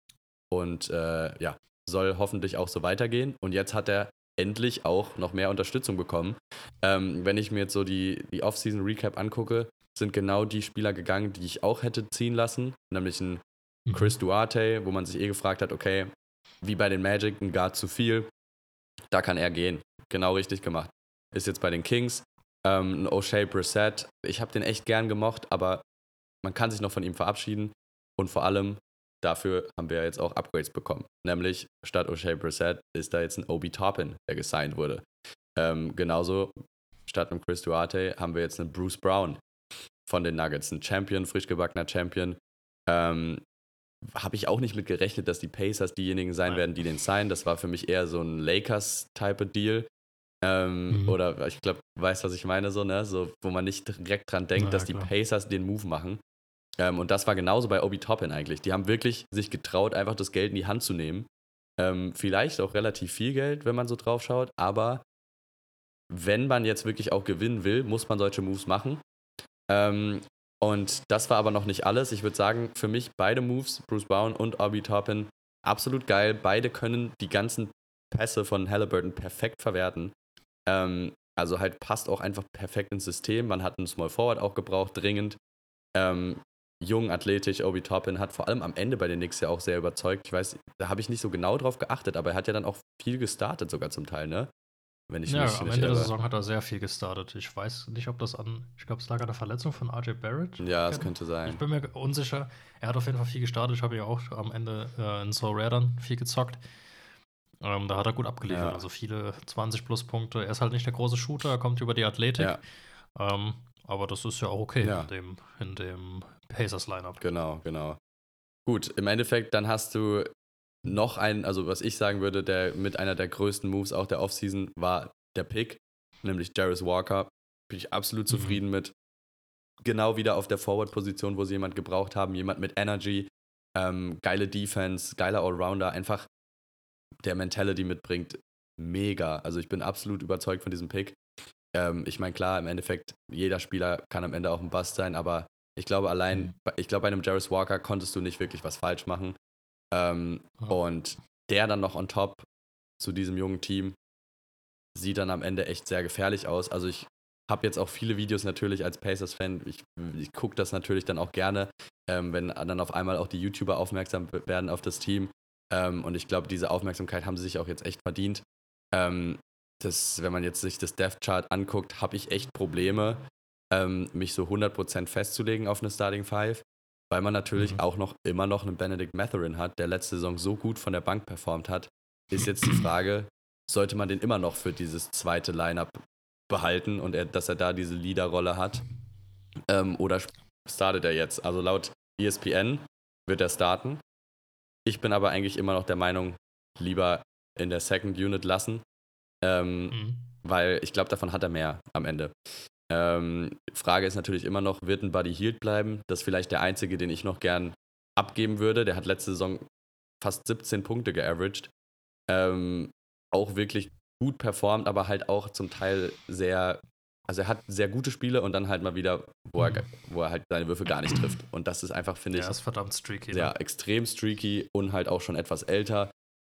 und äh, ja, soll hoffentlich auch so weitergehen. Und jetzt hat er endlich auch noch mehr Unterstützung bekommen. Ähm, wenn ich mir jetzt so die, die Off-Season-Recap angucke, sind genau die Spieler gegangen, die ich auch hätte ziehen lassen, nämlich ein Mhm. Chris Duarte, wo man sich eh gefragt hat, okay, wie bei den Magic, ein Guard zu viel, da kann er gehen. Genau richtig gemacht. Ist jetzt bei den Kings. Ähm, ein O'Shea Brissett, ich habe den echt gern gemocht, aber man kann sich noch von ihm verabschieden. Und vor allem, dafür haben wir jetzt auch Upgrades bekommen. Nämlich, statt O'Shea Brissett ist da jetzt ein Obi Toppin, der gesigned wurde. Ähm, genauso, statt einem Chris Duarte haben wir jetzt einen Bruce Brown von den Nuggets, ein Champion, frisch gebackener Champion. Ähm, habe ich auch nicht mit gerechnet, dass die Pacers diejenigen sein Nein. werden, die den signen. Das war für mich eher so ein Lakers-Type-Deal. Ähm, Mhm. Oder ich glaube, weißt was ich meine, so, ne? So, wo man nicht direkt dran denkt, Na, dass die klar. Pacers den Move machen. Ähm, und das war genauso bei Obi Toppin eigentlich. Die haben wirklich sich getraut, einfach das Geld in die Hand zu nehmen. Ähm, vielleicht auch relativ viel Geld, wenn man so drauf schaut, aber wenn man jetzt wirklich auch gewinnen will, muss man solche Moves machen. Ähm, und das war aber noch nicht alles. Ich würde sagen, für mich beide Moves, Bruce Brown und Obi Toppin, absolut geil. Beide können die ganzen Pässe von Halliburton perfekt verwerten. Ähm, also halt passt auch einfach perfekt ins System. Man hat einen Small Forward auch gebraucht, dringend. Ähm, jung, athletisch, Obi Toppin hat vor allem am Ende bei den Knicks ja auch sehr überzeugt. Ich weiß, da habe ich nicht so genau drauf geachtet, aber er hat ja dann auch viel gestartet sogar zum Teil, ne? Wenn ich Ja, mich am nicht Ende der irre. Saison hat er sehr viel gestartet. Ich weiß nicht, ob das an, ich glaube, es lag an der Verletzung von RJ Barrett. Ja, das Kevin? könnte sein. Ich bin mir unsicher. Er hat auf jeden Fall viel gestartet. Ich habe ja auch am Ende äh, in So Rare dann viel gezockt. Ähm, da hat er gut abgeliefert. Ja. Also viele 20 plus Punkte. Er ist halt nicht der große Shooter, er kommt über die Athletik. Ja. Ähm, aber das ist ja auch okay Ja. in dem, in dem Pacers-Lineup. Genau, genau. Gut, im Endeffekt, dann hast du noch einen, also was ich sagen würde, der mit einer der größten Moves auch der Offseason war der Pick, nämlich Jarvis Walker. Bin ich absolut Mhm. zufrieden mit. Genau wieder auf der Forward-Position, wo sie jemand gebraucht haben, jemand mit Energy, ähm, geile Defense, geiler Allrounder, einfach der Mentality mitbringt, mega. Also ich bin absolut überzeugt von diesem Pick. Ähm, ich meine, klar, im Endeffekt, jeder Spieler kann am Ende auch ein Bust sein, aber ich glaube allein, Mhm. ich glaube, bei einem Jarvis Walker konntest du nicht wirklich was falsch machen. Ähm, Ja. Und der dann noch on top zu diesem jungen Team sieht dann am Ende echt sehr gefährlich aus. Also ich habe jetzt auch viele Videos natürlich als Pacers-Fan, ich, ich gucke das natürlich dann auch gerne, ähm, wenn dann auf einmal auch die YouTuber aufmerksam werden auf das Team. Ähm, und ich glaube, diese Aufmerksamkeit haben sie sich auch jetzt echt verdient. Ähm, das, wenn man jetzt sich das Death Chart anguckt, habe ich echt Probleme, ähm, mich so 100% festzulegen auf eine Starting Five, weil man natürlich mhm. auch noch immer noch einen Benedict Matherin hat, der letzte Saison so gut von der Bank performt hat. Ist jetzt die Frage, sollte man den immer noch für dieses zweite Lineup behalten und er, dass er da diese Leaderrolle hat? Ähm, oder startet er jetzt? Also laut ESPN wird er starten. Ich bin aber eigentlich immer noch der Meinung, lieber in der Second Unit lassen, ähm, mhm. weil ich glaube, davon hat er mehr am Ende. Ähm, Frage ist natürlich immer noch, wird ein Buddy Hield bleiben? Das ist vielleicht der einzige, den ich noch gern abgeben würde. Der hat letzte Saison fast 17 Punkte geaveraged. Ähm, auch wirklich gut performt, aber halt auch zum Teil sehr, also er hat sehr gute Spiele und dann halt mal wieder, wo er, mhm. wo er halt seine Würfe gar nicht trifft. Und das ist einfach, finde ich, ja, ist verdammt streaky. Ja, ne? extrem streaky und halt auch schon etwas älter.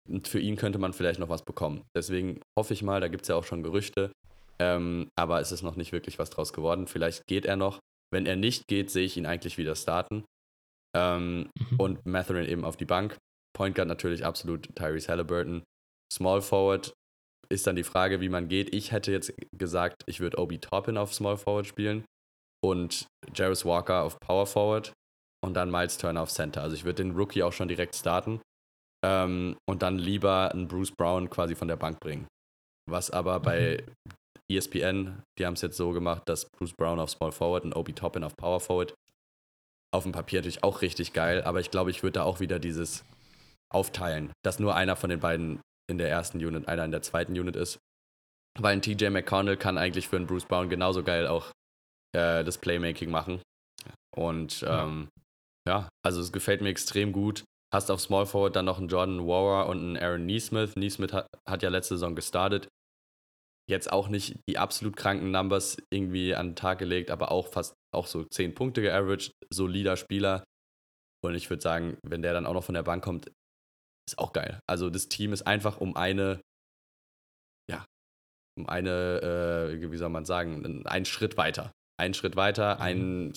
Und für ihn könnte man vielleicht noch was bekommen. Deswegen hoffe ich mal, da gibt es ja auch schon Gerüchte, ähm, aber es ist noch nicht wirklich was draus geworden. Vielleicht geht er noch. Wenn er nicht geht, sehe ich ihn eigentlich wieder starten. Ähm, mhm. Und Matherin eben auf die Bank. Point Guard natürlich absolut Tyrese Halliburton. Small Forward ist dann die Frage, wie man geht. Ich hätte jetzt gesagt, ich würde Obi Toppin auf Small Forward spielen und Jarvis Walker auf Power Forward und dann Miles Turner auf Center. Also ich würde den Rookie auch schon direkt starten ähm, und dann lieber einen Bruce Brown quasi von der Bank bringen. Was aber bei mhm. ESPN, die haben es jetzt so gemacht, dass Bruce Brown auf Small Forward und Obi Toppin auf Power Forward auf dem Papier natürlich auch richtig geil, aber ich glaube, ich würde da auch wieder dieses aufteilen, dass nur einer von den beiden in der ersten Unit, einer in der zweiten Unit ist. Weil ein TJ McConnell kann eigentlich für einen Bruce Brown genauso geil auch äh, das Playmaking machen. Und ähm, ja. also es gefällt mir extrem gut. Hast auf Small Forward dann noch einen Jordan Warrer und einen Aaron Neesmith. Neesmith hat, hat ja letzte Saison gestartet. Jetzt auch nicht die absolut kranken Numbers irgendwie an den Tag gelegt, aber auch fast auch so 10 Punkte geaveraged. Solider Spieler. Und ich würde sagen, wenn der dann auch noch von der Bank kommt, ist auch geil. Also das Team ist einfach um eine, ja, um eine, äh, wie soll man sagen, einen Schritt weiter. Einen Schritt weiter, mhm. ein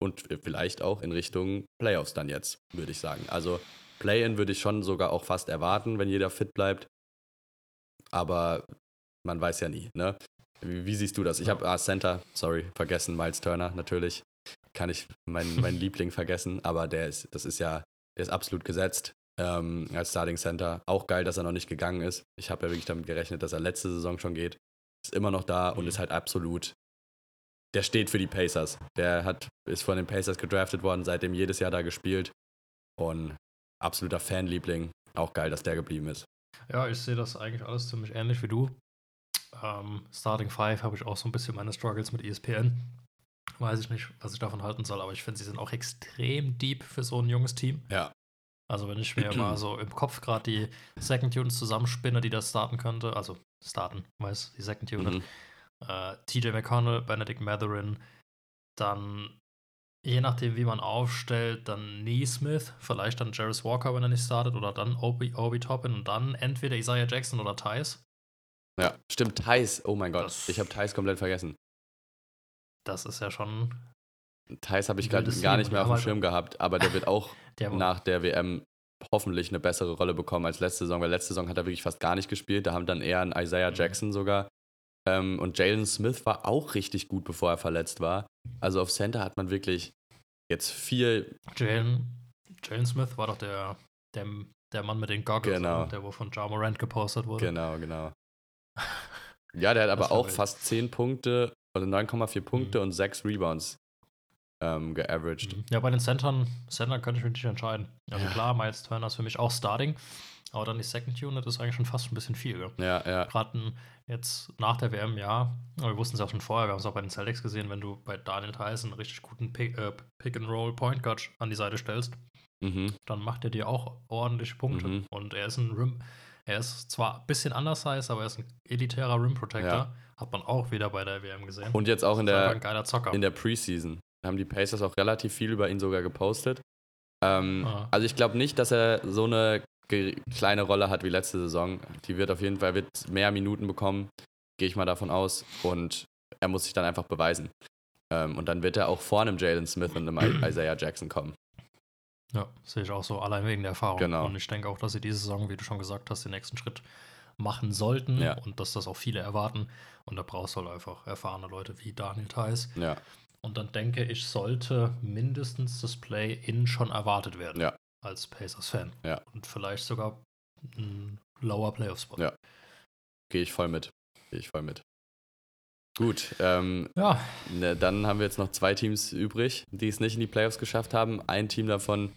und vielleicht auch in Richtung Playoffs dann jetzt, würde ich sagen. Also Play-in würde ich schon sogar auch fast erwarten, wenn jeder fit bleibt. Aber man weiß ja nie, ne? Wie, wie siehst du das? Ich habe ah, Center, sorry, vergessen, Miles Turner, natürlich. Kann ich meinen mein Liebling vergessen, aber der ist, das ist ja, der ist absolut gesetzt ähm, als Starting Center. Auch geil, dass er noch nicht gegangen ist. Ich habe ja wirklich damit gerechnet, dass er letzte Saison schon geht. Ist immer noch da und mhm. ist halt absolut. Der steht für die Pacers. Der hat, ist von den Pacers gedraftet worden, seitdem jedes Jahr da gespielt. Und absoluter Fanliebling. Auch geil, dass der geblieben ist. Ja, ich sehe das eigentlich alles ziemlich ähnlich wie du. Ähm, Starting Five habe ich auch so ein bisschen meine Struggles mit ESPN. Weiß ich nicht, was ich davon halten soll, aber ich finde, sie sind auch extrem deep für so ein junges Team. Ja. Also wenn ich mir mal so im Kopf gerade die Second Units zusammenspinne, die das starten könnte, also starten, weiß, die Second Unit, mhm. äh, TJ McConnell, Benedict Matherin, dann je nachdem, wie man aufstellt, dann Neesmith, vielleicht dann Jarvis Walker, wenn er nicht startet, oder dann Obi, Obi Toppin und dann entweder Isaiah Jackson oder Thais. Ja, stimmt, Thais, oh mein Gott, das, ich habe Thais komplett vergessen. Das ist ja schon Thais habe ich gerade gar nicht mehr auf dem Schirm gehabt, aber der wird auch der nach der WM hoffentlich eine bessere Rolle bekommen als letzte Saison, weil letzte Saison hat er wirklich fast gar nicht gespielt. Da haben dann eher ein Isaiah mhm. Jackson sogar. Ähm, und Jalen Smith war auch richtig gut, bevor er verletzt war. Also auf Center hat man wirklich jetzt vier. Jalen, Jalen Smith war doch der, der, der Mann mit den Goggles, genau. der wo von Ja Morant gepostet wurde. Genau, genau. Ja, der hat aber auch fast 10 Punkte, also 9,4 Punkte mhm. und 6 Rebounds ähm, geaveraged. Mhm. Ja, bei den Centern, Centern könnte ich mich nicht entscheiden. Also ja. klar, Miles Turner ist für mich auch Starting, aber dann die Second Unit ist eigentlich schon fast ein bisschen viel. Gell? Ja, ja. Gerade jetzt nach der WM, ja, wir wussten es auch schon vorher, wir haben es auch bei den Celtics gesehen, wenn du bei Daniel Theiss einen richtig guten Pick, äh, Pick and Roll Point Guard an die Seite stellst, mhm. dann macht er dir auch ordentliche Punkte. Mhm. Und er ist ein Rim, er ist zwar ein bisschen anders heiß, aber er ist ein elitärer Rim Protector. Ja. Hat man auch wieder bei der WM gesehen. Und jetzt auch in der, in der Preseason haben die Pacers auch relativ viel über ihn sogar gepostet. Ähm, ah. Also ich glaube nicht, dass er so eine kleine Rolle hat wie letzte Saison. Die wird auf jeden Fall wird mehr Minuten bekommen, gehe ich mal davon aus. Und er muss sich dann einfach beweisen. Ähm, und dann wird er auch vor einem Jalen Smith und einem Isaiah Jackson kommen. Ja, sehe ich auch so, allein wegen der Erfahrung. Genau. Und ich denke auch, dass sie diese Saison, wie du schon gesagt hast, den nächsten Schritt machen sollten Ja. und dass das auch viele erwarten. Und da brauchst du halt einfach erfahrene Leute wie Daniel Theiss. Ja, Und dann denke ich, sollte mindestens das Play-In schon erwartet werden. Ja. Als Pacers-Fan. Ja. Und vielleicht sogar ein lower Playoff-Spot. Ja. gehe ich voll mit. Gehe ich voll mit. Gut, ähm, ja. ne, dann haben wir jetzt noch zwei Teams übrig, die es nicht in die Playoffs geschafft haben. Ein Team davon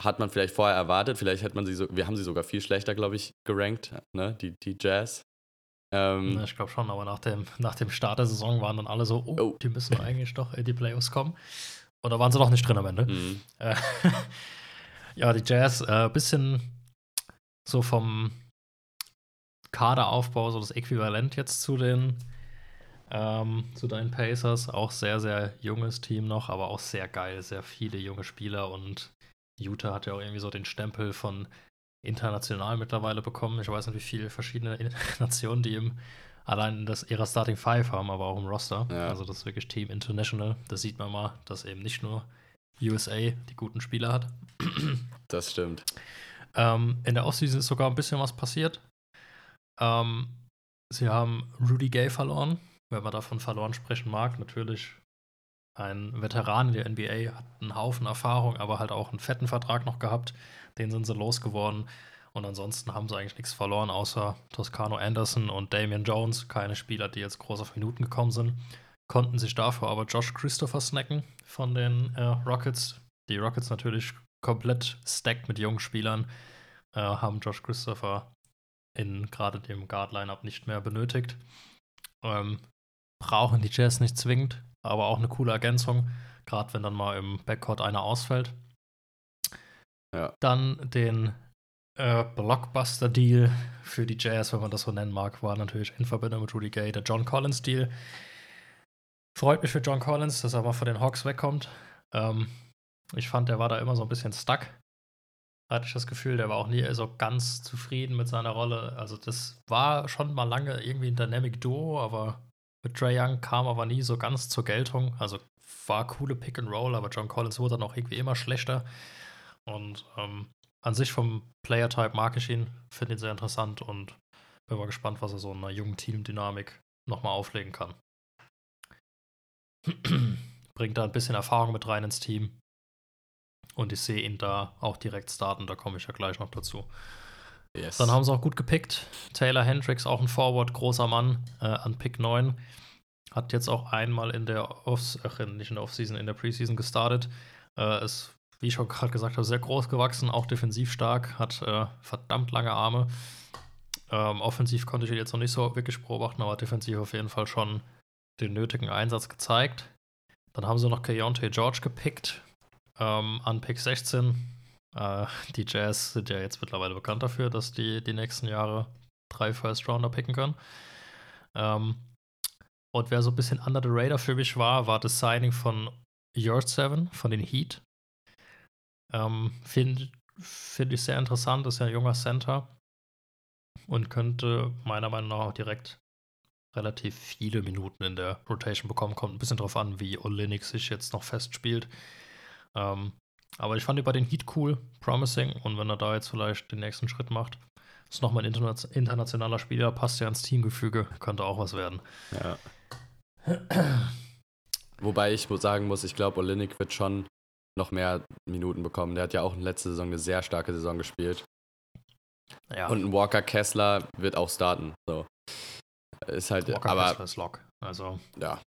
hat man vielleicht vorher erwartet, vielleicht hat man sie so, wir haben sie sogar viel schlechter, glaube ich, gerankt, ne? Die, die Jazz. Ähm, Ich glaube schon, aber nach dem, nach dem Start der Saison waren dann alle so, oh, Oh. die müssen eigentlich doch in die Playoffs kommen. Und da waren sie doch nicht drin am Ende. mh, Äh, ja, die Jazz, äh, bisschen so vom Kaderaufbau, so das Äquivalent jetzt zu den ähm, zu deinen Pacers. Auch sehr, sehr junges Team noch, aber auch sehr geil, sehr viele junge Spieler und Utah hat ja auch irgendwie so den Stempel von international mittlerweile bekommen. Ich weiß nicht, wie viele verschiedene Nationen die im allein das ihrer Starting Five haben, aber auch im Roster. Ja. Also das ist wirklich Team International. Da sieht man mal, dass eben nicht nur USA die guten Spieler hat. das stimmt. Ähm, in der Offseason ist sogar ein bisschen was passiert. Ähm, sie haben Rudy Gay verloren, wenn man davon verloren sprechen mag. Natürlich ein Veteran in der NBA, hat einen Haufen Erfahrung, aber halt auch einen fetten Vertrag noch gehabt. Den sind sie losgeworden. Und ansonsten haben sie eigentlich nichts verloren, außer Toscano Anderson und Damian Jones. Keine Spieler, die jetzt groß auf Minuten gekommen sind. Konnten sich dafür aber Josh Christopher snacken von den äh, Rockets. Die Rockets natürlich komplett stacked mit jungen Spielern. Äh, haben Josh Christopher in gerade dem Guard-Lineup nicht mehr benötigt. Ähm, brauchen die Jazz nicht zwingend, aber auch eine coole Ergänzung, gerade wenn dann mal im Backcourt einer ausfällt. Ja. Dann den äh, Blockbuster-Deal für die Jazz, wenn man das so nennen mag, war natürlich in Verbindung mit Rudy Gay der John Collins-Deal. Freut mich für John Collins, dass er mal von den Hawks wegkommt. Ähm, ich fand, der war da immer so ein bisschen stuck. Hatte ich das Gefühl, der war auch nie so ganz zufrieden mit seiner Rolle. Also, das war schon mal lange irgendwie ein Dynamic Duo, aber mit Trey Young kam aber nie so ganz zur Geltung. Also, war coole Pick and Roll, aber John Collins wurde dann auch irgendwie immer schlechter. Und ähm, an sich vom Player-Type mag ich ihn, finde ihn sehr interessant und bin mal gespannt, was er so in einer jungen Teamdynamik nochmal auflegen kann. Bringt da ein bisschen Erfahrung mit rein ins Team. Und ich sehe ihn da auch direkt starten, da komme ich ja gleich noch dazu. Yes. Dann haben sie auch gut gepickt. Taylor Hendricks, auch ein Forward, großer Mann, äh, an Pick 9. Hat jetzt auch einmal in der Off ach, nicht in der Offseason, in der Preseason gestartet. Äh, ist, wie ich schon gerade gesagt habe, sehr groß gewachsen, auch defensiv stark, hat äh, verdammt lange Arme. Ähm, offensiv konnte ich ihn jetzt noch nicht so wirklich beobachten, aber defensiv auf jeden Fall schon den nötigen Einsatz gezeigt. Dann haben sie noch Keontae George gepickt ähm, an Pick 16. Äh, die Jazz sind ja jetzt mittlerweile bekannt dafür, dass die die nächsten Jahre drei First-Rounder picken können. Ähm, und wer so ein bisschen under the radar für mich war, war das Signing von Yard 7 von den Heat. Ähm, Finde find ich sehr interessant, ist ja ein junger Center und könnte meiner Meinung nach auch direkt relativ viele Minuten in der Rotation bekommen. Kommt ein bisschen drauf an, wie Olenek sich jetzt noch festspielt. Ähm, aber ich fand ihn bei den Heat cool, promising. Und wenn er da jetzt vielleicht den nächsten Schritt macht, ist nochmal ein interna internationaler Spieler, passt ja ins Teamgefüge, könnte auch was werden. Ja. Wobei ich sagen muss, ich glaube, Olinik wird schon noch mehr Minuten bekommen. Der hat ja auch in letzter Saison eine sehr starke Saison gespielt. Ja, Und ein Walker Kessler wird auch starten. So. Ist halt, Walker aber Kessler ist Lock. Also ja,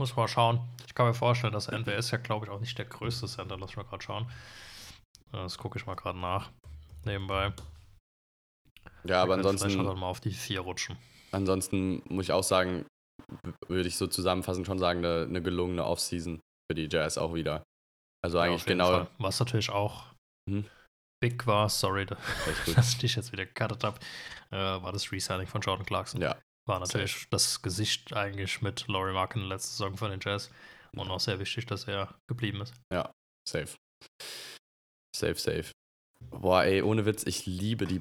muss man schauen. Ich kann mir vorstellen, dass NWS ist ja, glaube ich, auch nicht der größte Center. Lass mal gerade schauen. Das gucke ich mal gerade nach. Nebenbei. ja, aber Vielleicht ansonsten, dann mal auf die vier rutschen. ansonsten muss ich auch sagen, würde ich so zusammenfassend schon sagen, eine, eine gelungene Offseason für die Jazz auch wieder. Also Ja, eigentlich genau. Fall. Was natürlich auch Mhm. big war, sorry, dass ich dich jetzt wieder gecuttet habe, äh, war das Resigning von Jordan Clarkson. Ja, War natürlich das Gesicht eigentlich mit Laurie Markin letzte Saison von den Jazz. Und auch sehr wichtig, dass er geblieben ist. safe. Safe, safe. Boah, ey, ohne Witz, ich liebe die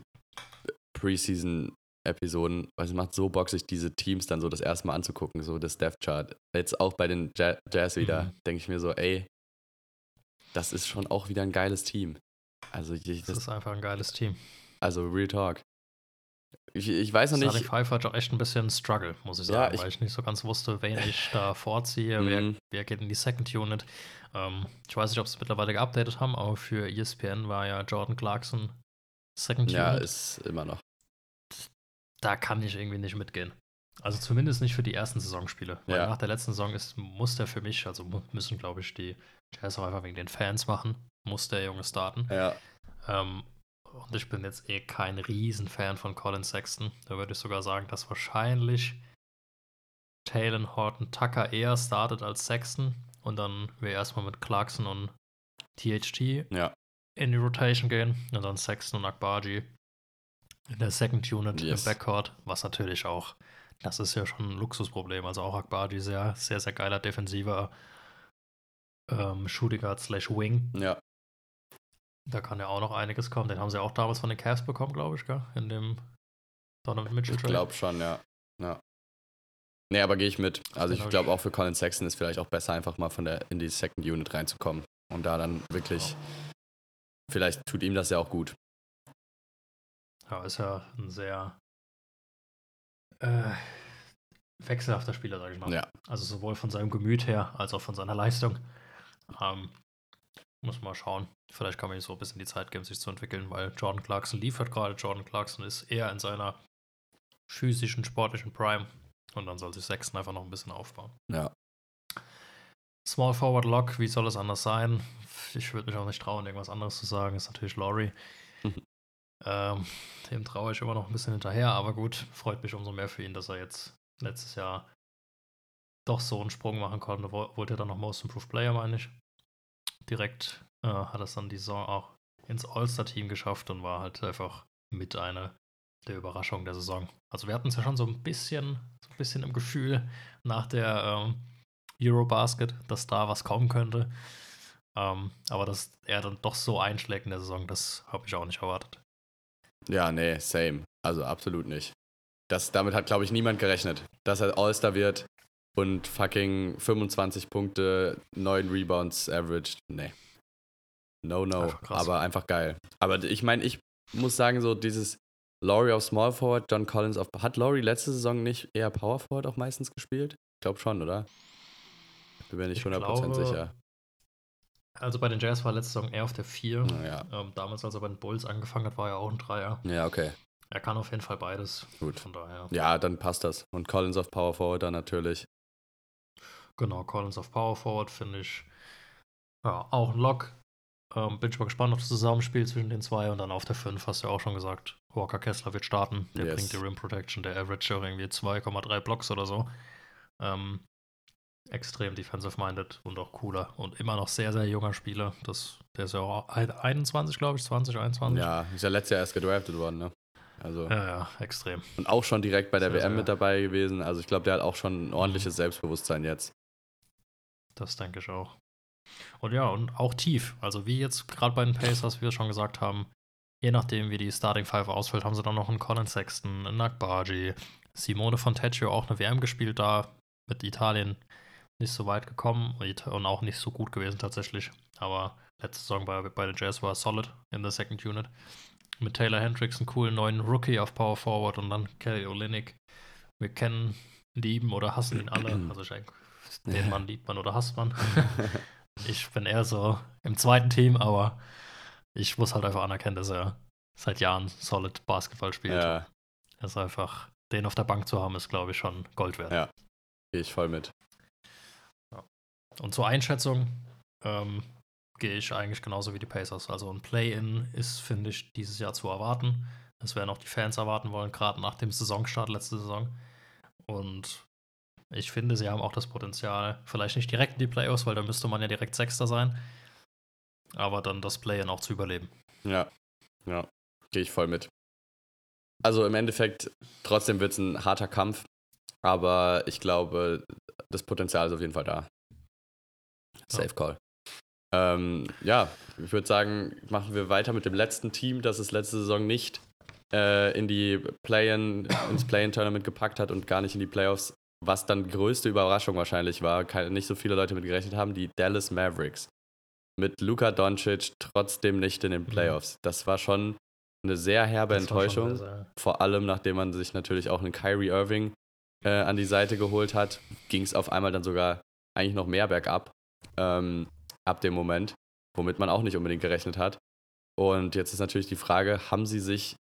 Preseason-Episoden, weil es macht so Bock, sich diese Teams dann so das erste Mal anzugucken, so das Death Chart. Jetzt auch bei den Ja- Jazz wieder, Mhm. denke ich mir so, ey, das ist schon auch wieder ein geiles Team. Also, ich, Das das, ist einfach ein geiles Team. also Real Talk. Ich, ich weiß noch nicht. Five hat auch echt ein bisschen Struggle, muss ich Ja, sagen, ich- weil ich nicht so ganz wusste, wen ich da vorziehe, wer, Mhm. wer geht in die Second Unit. Ähm, ich weiß nicht, ob sie es mittlerweile geupdatet haben, aber für ESPN war ja Jordan Clarkson Second Ja, Unit. ist immer noch. da kann ich irgendwie nicht mitgehen. Also zumindest nicht für die ersten Saisonspiele. Weil Ja. nach der letzten Saison ist, muss der für mich, also müssen, glaube ich, die Jazz auch einfach wegen den Fans machen, muss der Junge starten. Ja, Ähm, und ich bin jetzt eh kein Riesenfan von Colin Sexton. Da würde ich sogar sagen, dass wahrscheinlich Talon Horton Tucker eher startet als Sexton. Und dann wir erstmal mit Clarkson und THT ja, in die Rotation gehen. Und dann Sexton und Akbaji in der Second Unit Yes. im Backcourt. Was natürlich auch, das ist ja schon ein Luxusproblem. Also auch Akbaji sehr, sehr, sehr geiler defensiver ähm, Shooting Guard slash Wing. ja. Da kann ja auch noch einiges kommen. Den haben sie auch damals von den Cavs bekommen, glaube ich, gell? In dem Donovan Mitchell Ich Trade. glaube schon, ja. ja. Nee, aber gehe ich mit. Also ich Genau. glaube auch für Colin Sexton ist vielleicht auch besser, einfach mal von der in die Second Unit reinzukommen. Und da dann wirklich, vielleicht tut ihm das ja auch gut. Ja, ist ja ein sehr äh, wechselhafter Spieler, sage ich mal. Ja. Also sowohl von seinem Gemüt her als auch von seiner Leistung. Ähm, muss man mal schauen. Vielleicht kann man ihm so ein bisschen die Zeit geben, sich zu entwickeln, weil Jordan Clarkson liefert gerade. Jordan Clarkson ist eher in seiner physischen, sportlichen Prime. Und dann soll sich Sexton einfach noch ein bisschen aufbauen. Ja. Small Forward Lock, wie soll es anders sein? Ich würde mich auch nicht trauen, irgendwas anderes zu sagen. Ist natürlich Laurie. Mhm. Ähm, dem traue ich immer noch ein bisschen hinterher, aber gut, freut mich umso mehr für ihn, dass er jetzt letztes Jahr doch so einen Sprung machen konnte. Wo- Wurde er dann noch Most Improved Player, meine ich. Direkt äh, hat es dann die Saison auch ins All-Star-Team geschafft und war halt einfach mit einer der Überraschungen der Saison. Also wir hatten es ja schon so ein bisschen, so ein bisschen im Gefühl nach der ähm, Eurobasket, dass da was kommen könnte. Ähm, aber dass er dann doch so einschlägt in der Saison, das habe ich auch nicht erwartet. Ja, nee, same. Also absolut nicht. Das, damit hat, glaube ich, niemand gerechnet, dass er All-Star wird und fucking 25 Punkte, 9 Rebounds averaged. Nee. No, no. Einfach aber einfach geil. Aber ich meine, ich muss sagen, so dieses Laurie auf Small Forward, John Collins auf. Hat Laurie letzte Saison nicht eher Power Forward auch meistens gespielt? Ich glaube schon, oder? Bin mir nicht Ich 100% glaube, sicher. Also bei den Jazz war letzte Saison eher auf der 4. Ja. Ähm, damals, als er bei den Bulls angefangen hat, war er auch ein Dreier. Ja, okay. Er kann auf jeden Fall beides. Gut. Von daher. Ja, dann passt das. Und Collins auf Power Forward dann natürlich. Genau, Collins auf Power Forward finde ich ja, auch ein Lock. Ähm, bin ich mal gespannt auf das Zusammenspiel zwischen den zwei. Und dann auf der 5 hast du ja auch schon gesagt, Walker Kessler wird starten. Der Yes. bringt die Rim Protection, der Average irgendwie 2,3 Blocks oder so. Ähm, extrem defensive-minded und auch cooler. Und immer noch sehr, sehr junger Spieler. Das, der ist ja auch 21, glaube ich, 20, 21. Ja, ist ja letztes Jahr erst gedraftet worden, ne? Also. ja, ja extrem. Und auch schon direkt bei der Sehr, WM sehr. mit dabei gewesen. Also ich glaube, der hat auch schon ein ordentliches Selbstbewusstsein jetzt. Das denke ich auch. Und ja, und auch tief. Also wie jetzt gerade bei den Pacers, wie wir schon gesagt haben, je nachdem, wie die Starting Five ausfällt, haben sie dann noch einen Colin Sexton, einen Nakbaji, Simone Fontecchio auch eine WM gespielt da, mit Italien nicht so weit gekommen und auch nicht so gut gewesen tatsächlich. Aber letzte Saison bei, bei den Jazz war solid in der Second Unit. Mit Taylor Hendricks einen coolen neuen Rookie auf Power Forward und dann Kelly Olynyk. Wir kennen, lieben oder hassen ihn alle. Also ich den Mann liebt man oder hasst man. Ich bin eher so im zweiten Team, aber ich muss halt einfach anerkennen, dass er seit Jahren solid Basketball spielt. ja, Das ist einfach, den auf der Bank zu haben, ist, glaube ich, schon Gold wert. Ja. gehe ich voll mit. Und zur Einschätzung ähm, gehe ich eigentlich genauso wie die Pacers. Also ein Play-In ist, finde ich, dieses Jahr zu erwarten. Das werden auch die Fans erwarten wollen, gerade nach dem Saisonstart letzte Saison. Und ich finde, sie haben auch das Potenzial, vielleicht nicht direkt in die Playoffs, weil da müsste man ja direkt Sechster sein, aber dann das Play-In auch zu überleben. Ja, ja, gehe ich voll mit. Also im Endeffekt, trotzdem wird es ein harter Kampf, aber ich glaube, das Potenzial ist auf jeden Fall da. Safe Call. Ähm, ja, ich würde sagen, machen wir weiter mit dem letzten Team, das es letzte Saison nicht äh, in die Play-in, ins Play-in-Tournament gepackt hat und gar nicht in die Playoffs, was dann größte Überraschung wahrscheinlich war, nicht so viele Leute mit gerechnet haben, die Dallas Mavericks. mit Luka Doncic trotzdem nicht in den Playoffs. Das war schon eine sehr herbe Das Enttäuschung. Vor allem, nachdem man sich natürlich auch einen Kyrie Irving äh, an die Seite geholt hat, ging es auf einmal dann sogar eigentlich noch mehr bergab ähm, ab dem Moment, womit man auch nicht unbedingt gerechnet hat. Und jetzt ist natürlich die Frage, haben sie sich,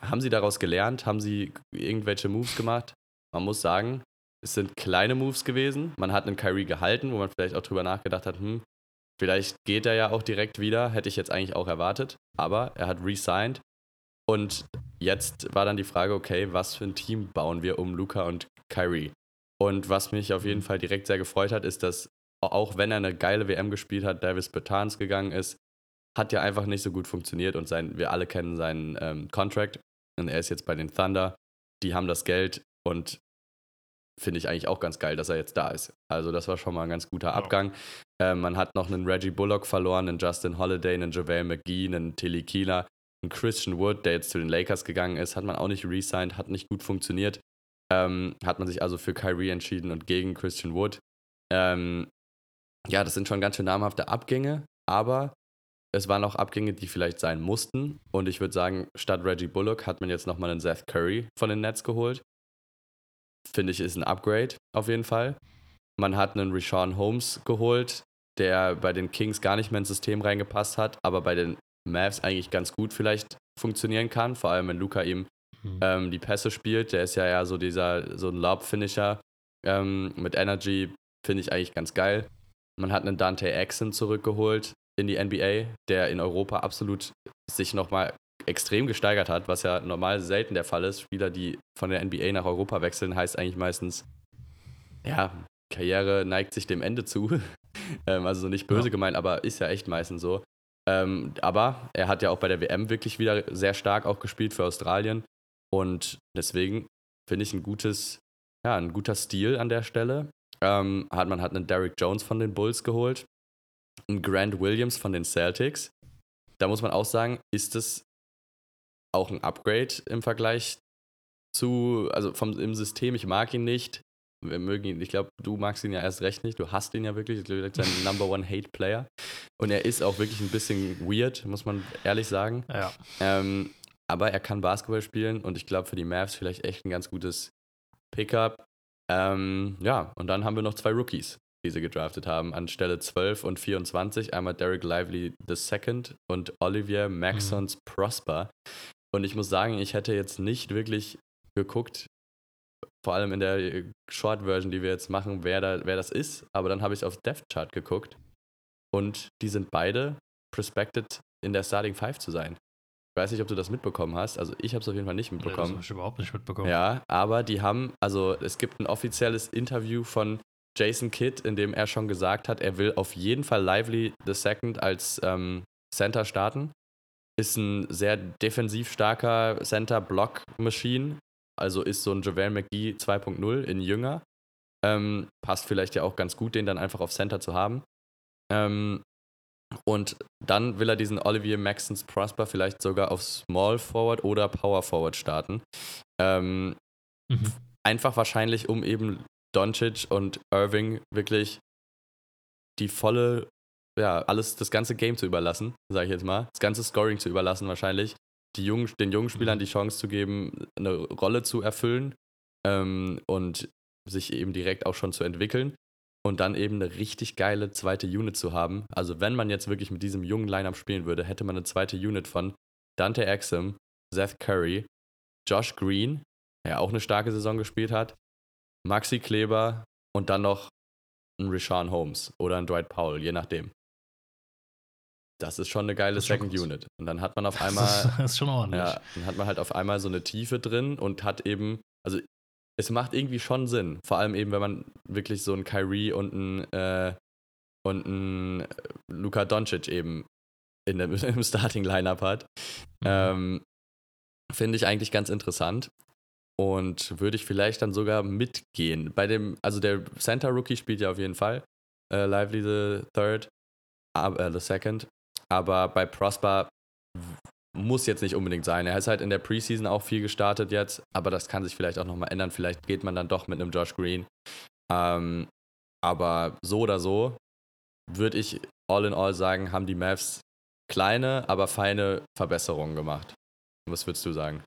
haben sie daraus gelernt? Haben sie irgendwelche Moves gemacht? Man muss sagen, es sind kleine Moves gewesen. Man hat einen Kyrie gehalten, wo man vielleicht auch drüber nachgedacht hat, hm, vielleicht geht er ja auch direkt wieder, hätte ich jetzt eigentlich auch erwartet. Aber er hat resigned. Und jetzt war dann die Frage, okay, was für ein Team bauen wir um Luca und Kyrie? Und was mich auf jeden Fall direkt sehr gefreut hat, ist, dass auch wenn er eine geile WM gespielt hat, Davis Bertans gegangen ist, hat ja einfach nicht so gut funktioniert und sein, wir alle kennen seinen ähm, Contract und er ist jetzt bei den Thunder. Die haben das Geld und finde ich eigentlich auch ganz geil, dass er jetzt da ist. Also das war schon mal ein ganz guter Abgang. Ähm, man hat noch einen Reggie Bullock verloren, einen Justin Holiday, einen JaVale McGee, einen Tilly Keeler, einen Christian Wood, der jetzt zu den Lakers gegangen ist, hat man auch nicht resigned, hat nicht gut funktioniert. Ähm, hat man sich also für Kyrie entschieden und gegen Christian Wood. Ähm, ja, das sind schon ganz schön namhafte Abgänge, aber es waren auch Abgänge, die vielleicht sein mussten. Und ich würde sagen, statt Reggie Bullock hat man jetzt nochmal einen Seth Curry von den Nets geholt. Finde ich, ist ein Upgrade auf jeden Fall. Man hat einen Rashawn Holmes geholt, der bei den Kings gar nicht mehr ins System reingepasst hat, aber bei den Mavs eigentlich ganz gut vielleicht funktionieren kann. Vor allem, wenn Luca ihm Mhm. ähm, die Pässe spielt. Der ist ja eher so dieser, so ein Lob-Finisher ähm, mit Energy, finde ich eigentlich ganz geil. Man hat einen Dante Exon zurückgeholt in die NBA, der in Europa absolut sich nochmal extrem gesteigert hat, was ja normal selten der Fall ist. Spieler, die von der NBA nach Europa wechseln, heißt eigentlich meistens, ja, Karriere neigt sich dem Ende zu. ähm, also so nicht böse Ja. gemeint, aber ist ja echt meistens so. Ähm, aber er hat ja auch bei der WM wirklich wieder sehr stark auch gespielt für Australien. Und deswegen finde ich ein gutes, ja, ein guter Stil an der Stelle. Ähm, hat man hat einen Derrick Jones von den Bulls geholt, einen Grant Williams von den Celtics. Da muss man auch sagen, ist es auch ein Upgrade im Vergleich zu, also vom, im System, ich mag ihn nicht. Wir mögen ihn, ich glaube, du magst ihn ja erst recht nicht. Du hasst ihn ja wirklich. Ich glaube, sein Number One Hate Player. Und er ist auch wirklich ein bisschen weird, muss man ehrlich sagen. Ja. Ähm, aber er kann Basketball spielen und ich glaube für die Mavs vielleicht echt ein ganz gutes Pickup. Ähm, ja, und dann haben wir noch zwei Rookies, die sie gedraftet haben, an Stelle 12 und 24. Einmal Derek Lively II und Olivier Maxons Prosper. Und ich muss sagen, ich hätte jetzt nicht wirklich geguckt, vor allem in der Short-Version, die wir jetzt machen, wer, da, wer das ist. Aber dann habe ich auf Depth Chart geguckt und die sind beide prospected in der Starting Five zu sein. Ich weiß nicht, ob du das mitbekommen hast. Also ich habe es auf jeden Fall nicht Nee, das habe mitbekommen. ich überhaupt nicht mitbekommen. Ja, aber die haben, also es gibt ein offizielles Interview von Jason Kidd, in dem er schon gesagt hat, er will auf jeden Fall Lively II als ähm, Center starten. Ist ein sehr defensiv starker Center-Block-Machine. Also ist so ein JaVale McGee 2.0 in jünger. Ähm, passt vielleicht ja auch ganz gut, den dann einfach auf Center zu haben. Ähm, und dann will er diesen Olivier Maxons Prosper vielleicht sogar auf Small Forward oder Power Forward starten. Ähm, Mhm. einfach wahrscheinlich, um eben Doncic und Irving wirklich die volle, ja, alles, das ganze Game zu überlassen, sage ich jetzt mal. Das ganze Scoring zu überlassen wahrscheinlich. Die jungen, den jungen Spielern die Chance zu geben, eine Rolle zu erfüllen ähm, und sich eben direkt auch schon zu entwickeln und dann eben eine richtig geile zweite Unit zu haben. Also wenn man jetzt wirklich mit diesem jungen Lineup spielen würde, hätte man eine zweite Unit von Dante Exum, Seth Curry, Josh Green, der auch eine starke Saison gespielt hat, Maxi Kleber und dann noch ein Rashawn Holmes oder ein Dwight Powell, je nachdem. Das ist schon eine geile Das Second. Unit. Und dann hat man auf Das einmal ist, das ist schon ordentlich. ja, dann hat man halt auf einmal so eine Tiefe drin und hat eben, also es macht irgendwie schon Sinn. Vor allem eben, wenn man wirklich so einen Kyrie und einen, äh, und einen Luka Doncic eben in der, im Starting-Lineup hat. Mhm. Ähm, Finde ich eigentlich ganz interessant. Und würde ich vielleicht dann sogar mitgehen. Bei dem, also der Center Rookie spielt ja auf jeden Fall. Äh, Lively the Third, aber, äh, the Second. Aber bei Prosper muss jetzt nicht unbedingt sein. Er ist halt in der Preseason auch viel gestartet jetzt, aber das kann sich vielleicht auch nochmal ändern. Vielleicht geht man dann doch mit einem Josh Green. Ähm, aber so oder so würde ich all in all sagen, haben die Mavs kleine, aber feine Verbesserungen gemacht. Was würdest du sagen?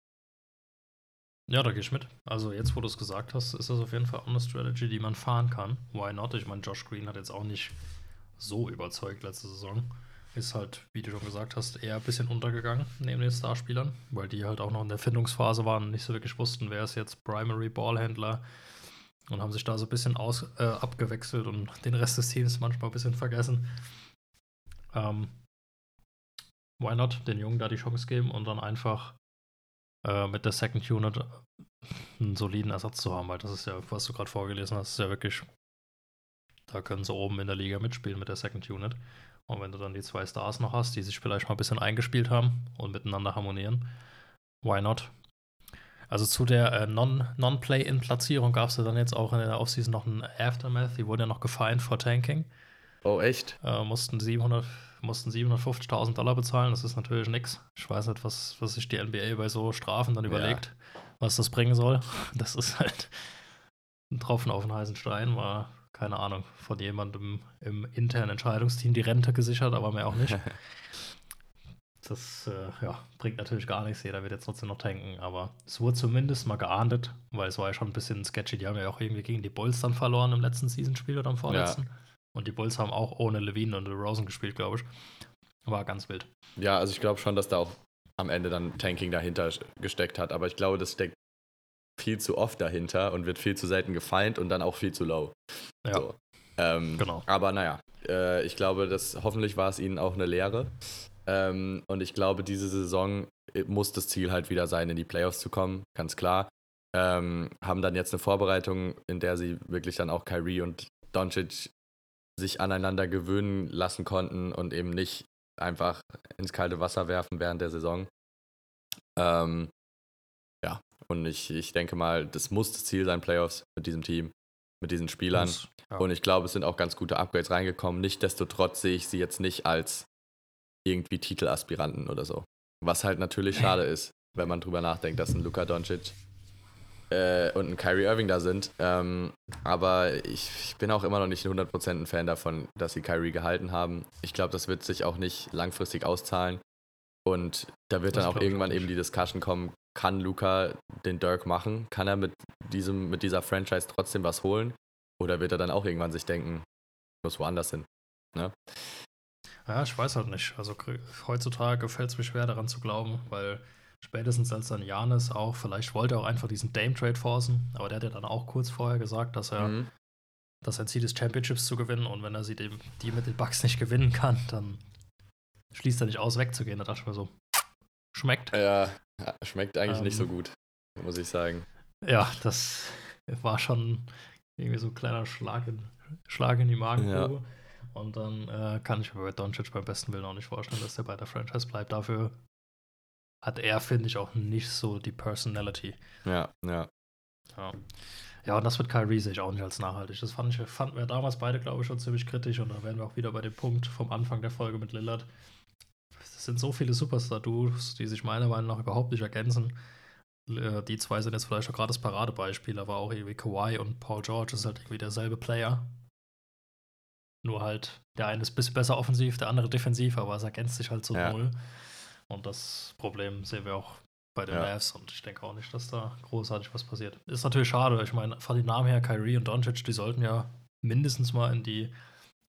Ja, da gehe ich mit. Also jetzt, wo du es gesagt hast, ist das auf jeden Fall auch eine Strategy, die man fahren kann. Why not? Ich meine, Josh Green hat jetzt auch nicht so überzeugt letzte Saison. Ist halt, wie du schon gesagt hast, eher ein bisschen untergegangen neben den Starspielern, weil die halt auch noch in der Findungsphase waren und nicht so wirklich wussten, wer ist jetzt Primary Ballhändler und haben sich da so ein bisschen aus, äh, abgewechselt und den Rest des Teams manchmal ein bisschen vergessen. Ähm, why not? Den Jungen da die Chance geben und dann einfach äh, mit der Second Unit einen soliden Ersatz zu haben, weil das ist ja, was du gerade vorgelesen hast, ist ja wirklich, da können sie oben in der Liga mitspielen mit der Second Unit. Und wenn du dann die zwei Stars noch hast, die sich vielleicht mal ein bisschen eingespielt haben und miteinander harmonieren, why not? Also zu der äh, Non-Play-In-Platzierung gab es ja dann jetzt auch in der Offseason noch ein Aftermath. Die wurden ja noch gefeind vor Tanking. Oh, echt? Äh, mussten 700, mussten 750.000 Dollar bezahlen. Das ist natürlich nichts. Ich weiß nicht, was, was sich die NBA bei so Strafen dann überlegt, ja. was das bringen soll. Das ist halt ein Tropfen auf den heißen Stein. War, keine Ahnung, von jemandem im internen Entscheidungsteam die Rente gesichert, aber mehr auch nicht. das äh, ja, bringt natürlich gar nichts. Jeder wird jetzt trotzdem noch tanken, aber es wurde zumindest mal geahndet, weil es war ja schon ein bisschen sketchy. Die haben ja auch irgendwie gegen die Bulls dann verloren im letzten Season-Spiel oder am vorletzten. Ja. Und die Bulls haben auch ohne Levine und Rosen gespielt, glaube ich. War ganz wild. Ja, also ich glaube schon, dass da auch am Ende dann Tanking dahinter gesteckt hat, aber ich glaube, das steckt viel zu oft dahinter und wird viel zu selten gefeind und dann auch viel zu low. Ja. So. Ähm, genau. Aber naja, äh, ich glaube, dass hoffentlich war es ihnen auch eine Lehre. Ähm, und ich glaube, diese Saison äh, muss das Ziel halt wieder sein, in die Playoffs zu kommen, ganz klar. Ähm, haben dann jetzt eine Vorbereitung, in der sie wirklich dann auch Kyrie und Doncic sich aneinander gewöhnen lassen konnten und eben nicht einfach ins kalte Wasser werfen während der Saison. Ähm, und ich, ich denke mal, das muss das Ziel sein, Playoffs mit diesem Team, mit diesen Spielern. Muss, ja. Und ich glaube, es sind auch ganz gute Upgrades reingekommen. Nichtsdestotrotz sehe ich sie jetzt nicht als irgendwie Titelaspiranten oder so. Was halt natürlich schade ist, wenn man drüber nachdenkt, dass ein Luka Doncic äh, und ein Kyrie Irving da sind. Ähm, aber ich, ich, bin auch immer noch nicht 100% ein Fan davon, dass sie Kyrie gehalten haben. Ich glaube, das wird sich auch nicht langfristig auszahlen. Und da wird das dann auch irgendwann eben die Discussion kommen, kann Luca den Dirk machen? Kann er mit, diesem, mit dieser Franchise trotzdem was holen? Oder wird er dann auch irgendwann sich denken, muss woanders hin? Ne? Ja, ich weiß halt nicht. Also heutzutage fällt es mir schwer daran zu glauben, weil spätestens als dann Janis auch, vielleicht wollte er auch einfach diesen Dame-Trade forcen, aber der hat ja dann auch kurz vorher gesagt, dass er, mhm. dass sein Ziel ist, Championships zu gewinnen und wenn er sie dem, die mit den Bucks nicht gewinnen kann, dann schließt er nicht aus, wegzugehen. Da dachte ich mir so, schmeckt. Ja, schmeckt eigentlich ähm, nicht so ähm. gut, muss ich sagen. Ja, das war schon irgendwie so ein kleiner Schlag in, Schlag in die Magengrube. Ja. Und dann äh, kann ich mir bei Doncic beim besten Willen auch nicht vorstellen, dass der bei der Franchise bleibt. Dafür hat er, finde ich, auch nicht so die Personality. Ja, ja. Ja, ja und das mit Kyrie sehe ich auch nicht als nachhaltig. Das fand ich, fanden wir damals beide, glaube ich, schon ziemlich kritisch. Und da wären wir auch wieder bei dem Punkt vom Anfang der Folge mit Lillard. Es sind so viele Superstar-Duos, die sich meiner Meinung nach überhaupt nicht ergänzen. Äh, die zwei sind jetzt vielleicht auch gerade das Paradebeispiel, aber auch irgendwie Kawhi und Paul George ist halt irgendwie derselbe Player. Nur halt, der eine ist ein bisschen besser offensiv, der andere defensiv, aber es ergänzt sich halt so ja. null. Und das Problem sehen wir auch bei den ja. Mavs und ich denke auch nicht, dass da großartig was passiert. Ist natürlich schade. Ich meine, von den Namen her, Kyrie und Doncic, die sollten ja mindestens mal in die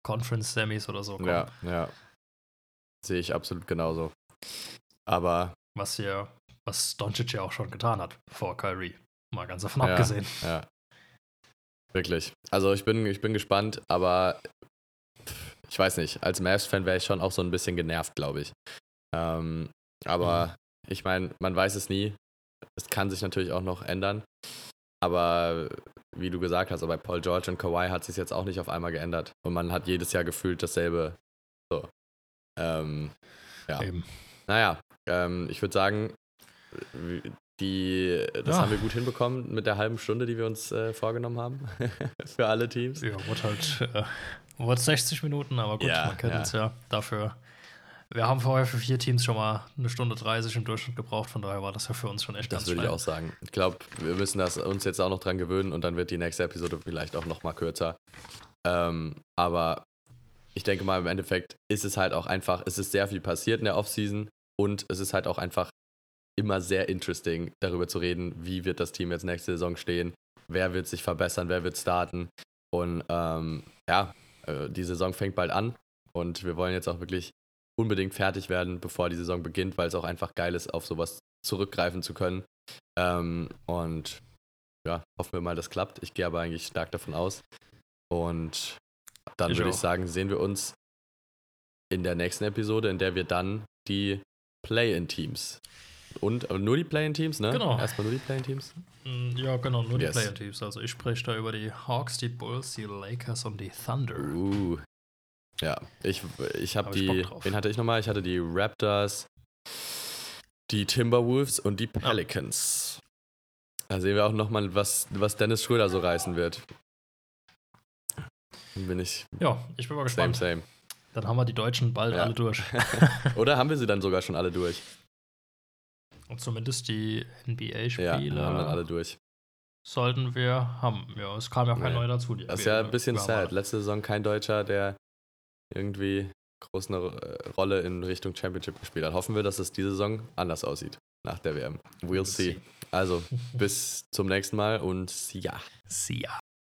Conference Semis oder so kommen. Ja, ja. Sehe ich absolut genauso. Aber. Was ja, was Doncic ja auch schon getan hat vor Kyrie. Mal ganz davon ja, abgesehen. Ja. Wirklich. Also ich bin, ich bin gespannt, aber ich weiß nicht, als Mavs-Fan wäre ich schon auch so ein bisschen genervt, glaube ich. Ähm, aber mhm. ich meine, man weiß es nie. Es kann sich natürlich auch noch ändern. Aber wie du gesagt hast, bei Paul George und Kawhi hat sich jetzt auch nicht auf einmal geändert. Und man hat jedes Jahr gefühlt dasselbe. So. Ähm, ja. Eben. Naja, ähm, ich würde sagen, die, das ja. haben wir gut hinbekommen mit der halben Stunde, die wir uns äh, vorgenommen haben. Für alle Teams. Ja, wurde halt äh, wurde 60 Minuten, aber gut, ja, man kennt ja. es ja dafür. Wir haben vorher für vier Teams schon mal eine Stunde 30 im Durchschnitt gebraucht, von daher war das ja für uns schon echt Das würde ich auch sagen. Ich glaube, wir müssen das uns jetzt auch noch dran gewöhnen und dann wird die nächste Episode vielleicht auch noch mal kürzer. Ähm, aber ich denke mal, im Endeffekt ist es halt auch einfach, es ist sehr viel passiert in der Offseason und es ist halt auch einfach immer sehr interesting, darüber zu reden, wie wird das Team jetzt nächste Saison stehen, wer wird sich verbessern, wer wird starten. Und ähm, ja, äh, die Saison fängt bald an und wir wollen jetzt auch wirklich unbedingt fertig werden, bevor die Saison beginnt, weil es auch einfach geil ist, auf sowas zurückgreifen zu können. Ähm, und ja, hoffen wir mal, das klappt. Ich gehe aber eigentlich stark davon aus. Und dann Ich würde ich auch. sagen, sehen wir uns in der nächsten Episode, in der wir dann die Play-in-Teams und äh, nur die Play-in-Teams, ne? Genau. Erstmal nur die Play-in-Teams. Mm, Ja, genau, nur Yes. die Player-Teams. Also ich spreche da über die Hawks, die Bulls, die Lakers und die Thunder. Uh. Ja, ich, ich habe Hab ich die. drauf. wen hatte ich nochmal? Ich hatte die Raptors, die Timberwolves und die Pelicans. Da sehen wir auch nochmal, was, was Dennis Schröder so reißen wird. Dann Bin ich Ja, ich bin mal same, gespannt. same. Dann haben wir die Deutschen bald Ja. alle durch. Oder haben wir sie dann sogar schon alle durch? Und zumindest die Ja, NBA-Spiele haben dann alle durch. sollten wir haben. Ja, es kam ja kein Nee. neuer dazu. Das ist ja ein bisschen sad. Letzte Saison kein Deutscher, der irgendwie groß eine äh, Rolle in Richtung Championship gespielt hat. Hoffen wir, dass es diese Saison anders aussieht nach der WM. We'll see. Also, bis zum nächsten Mal und ja. See ya.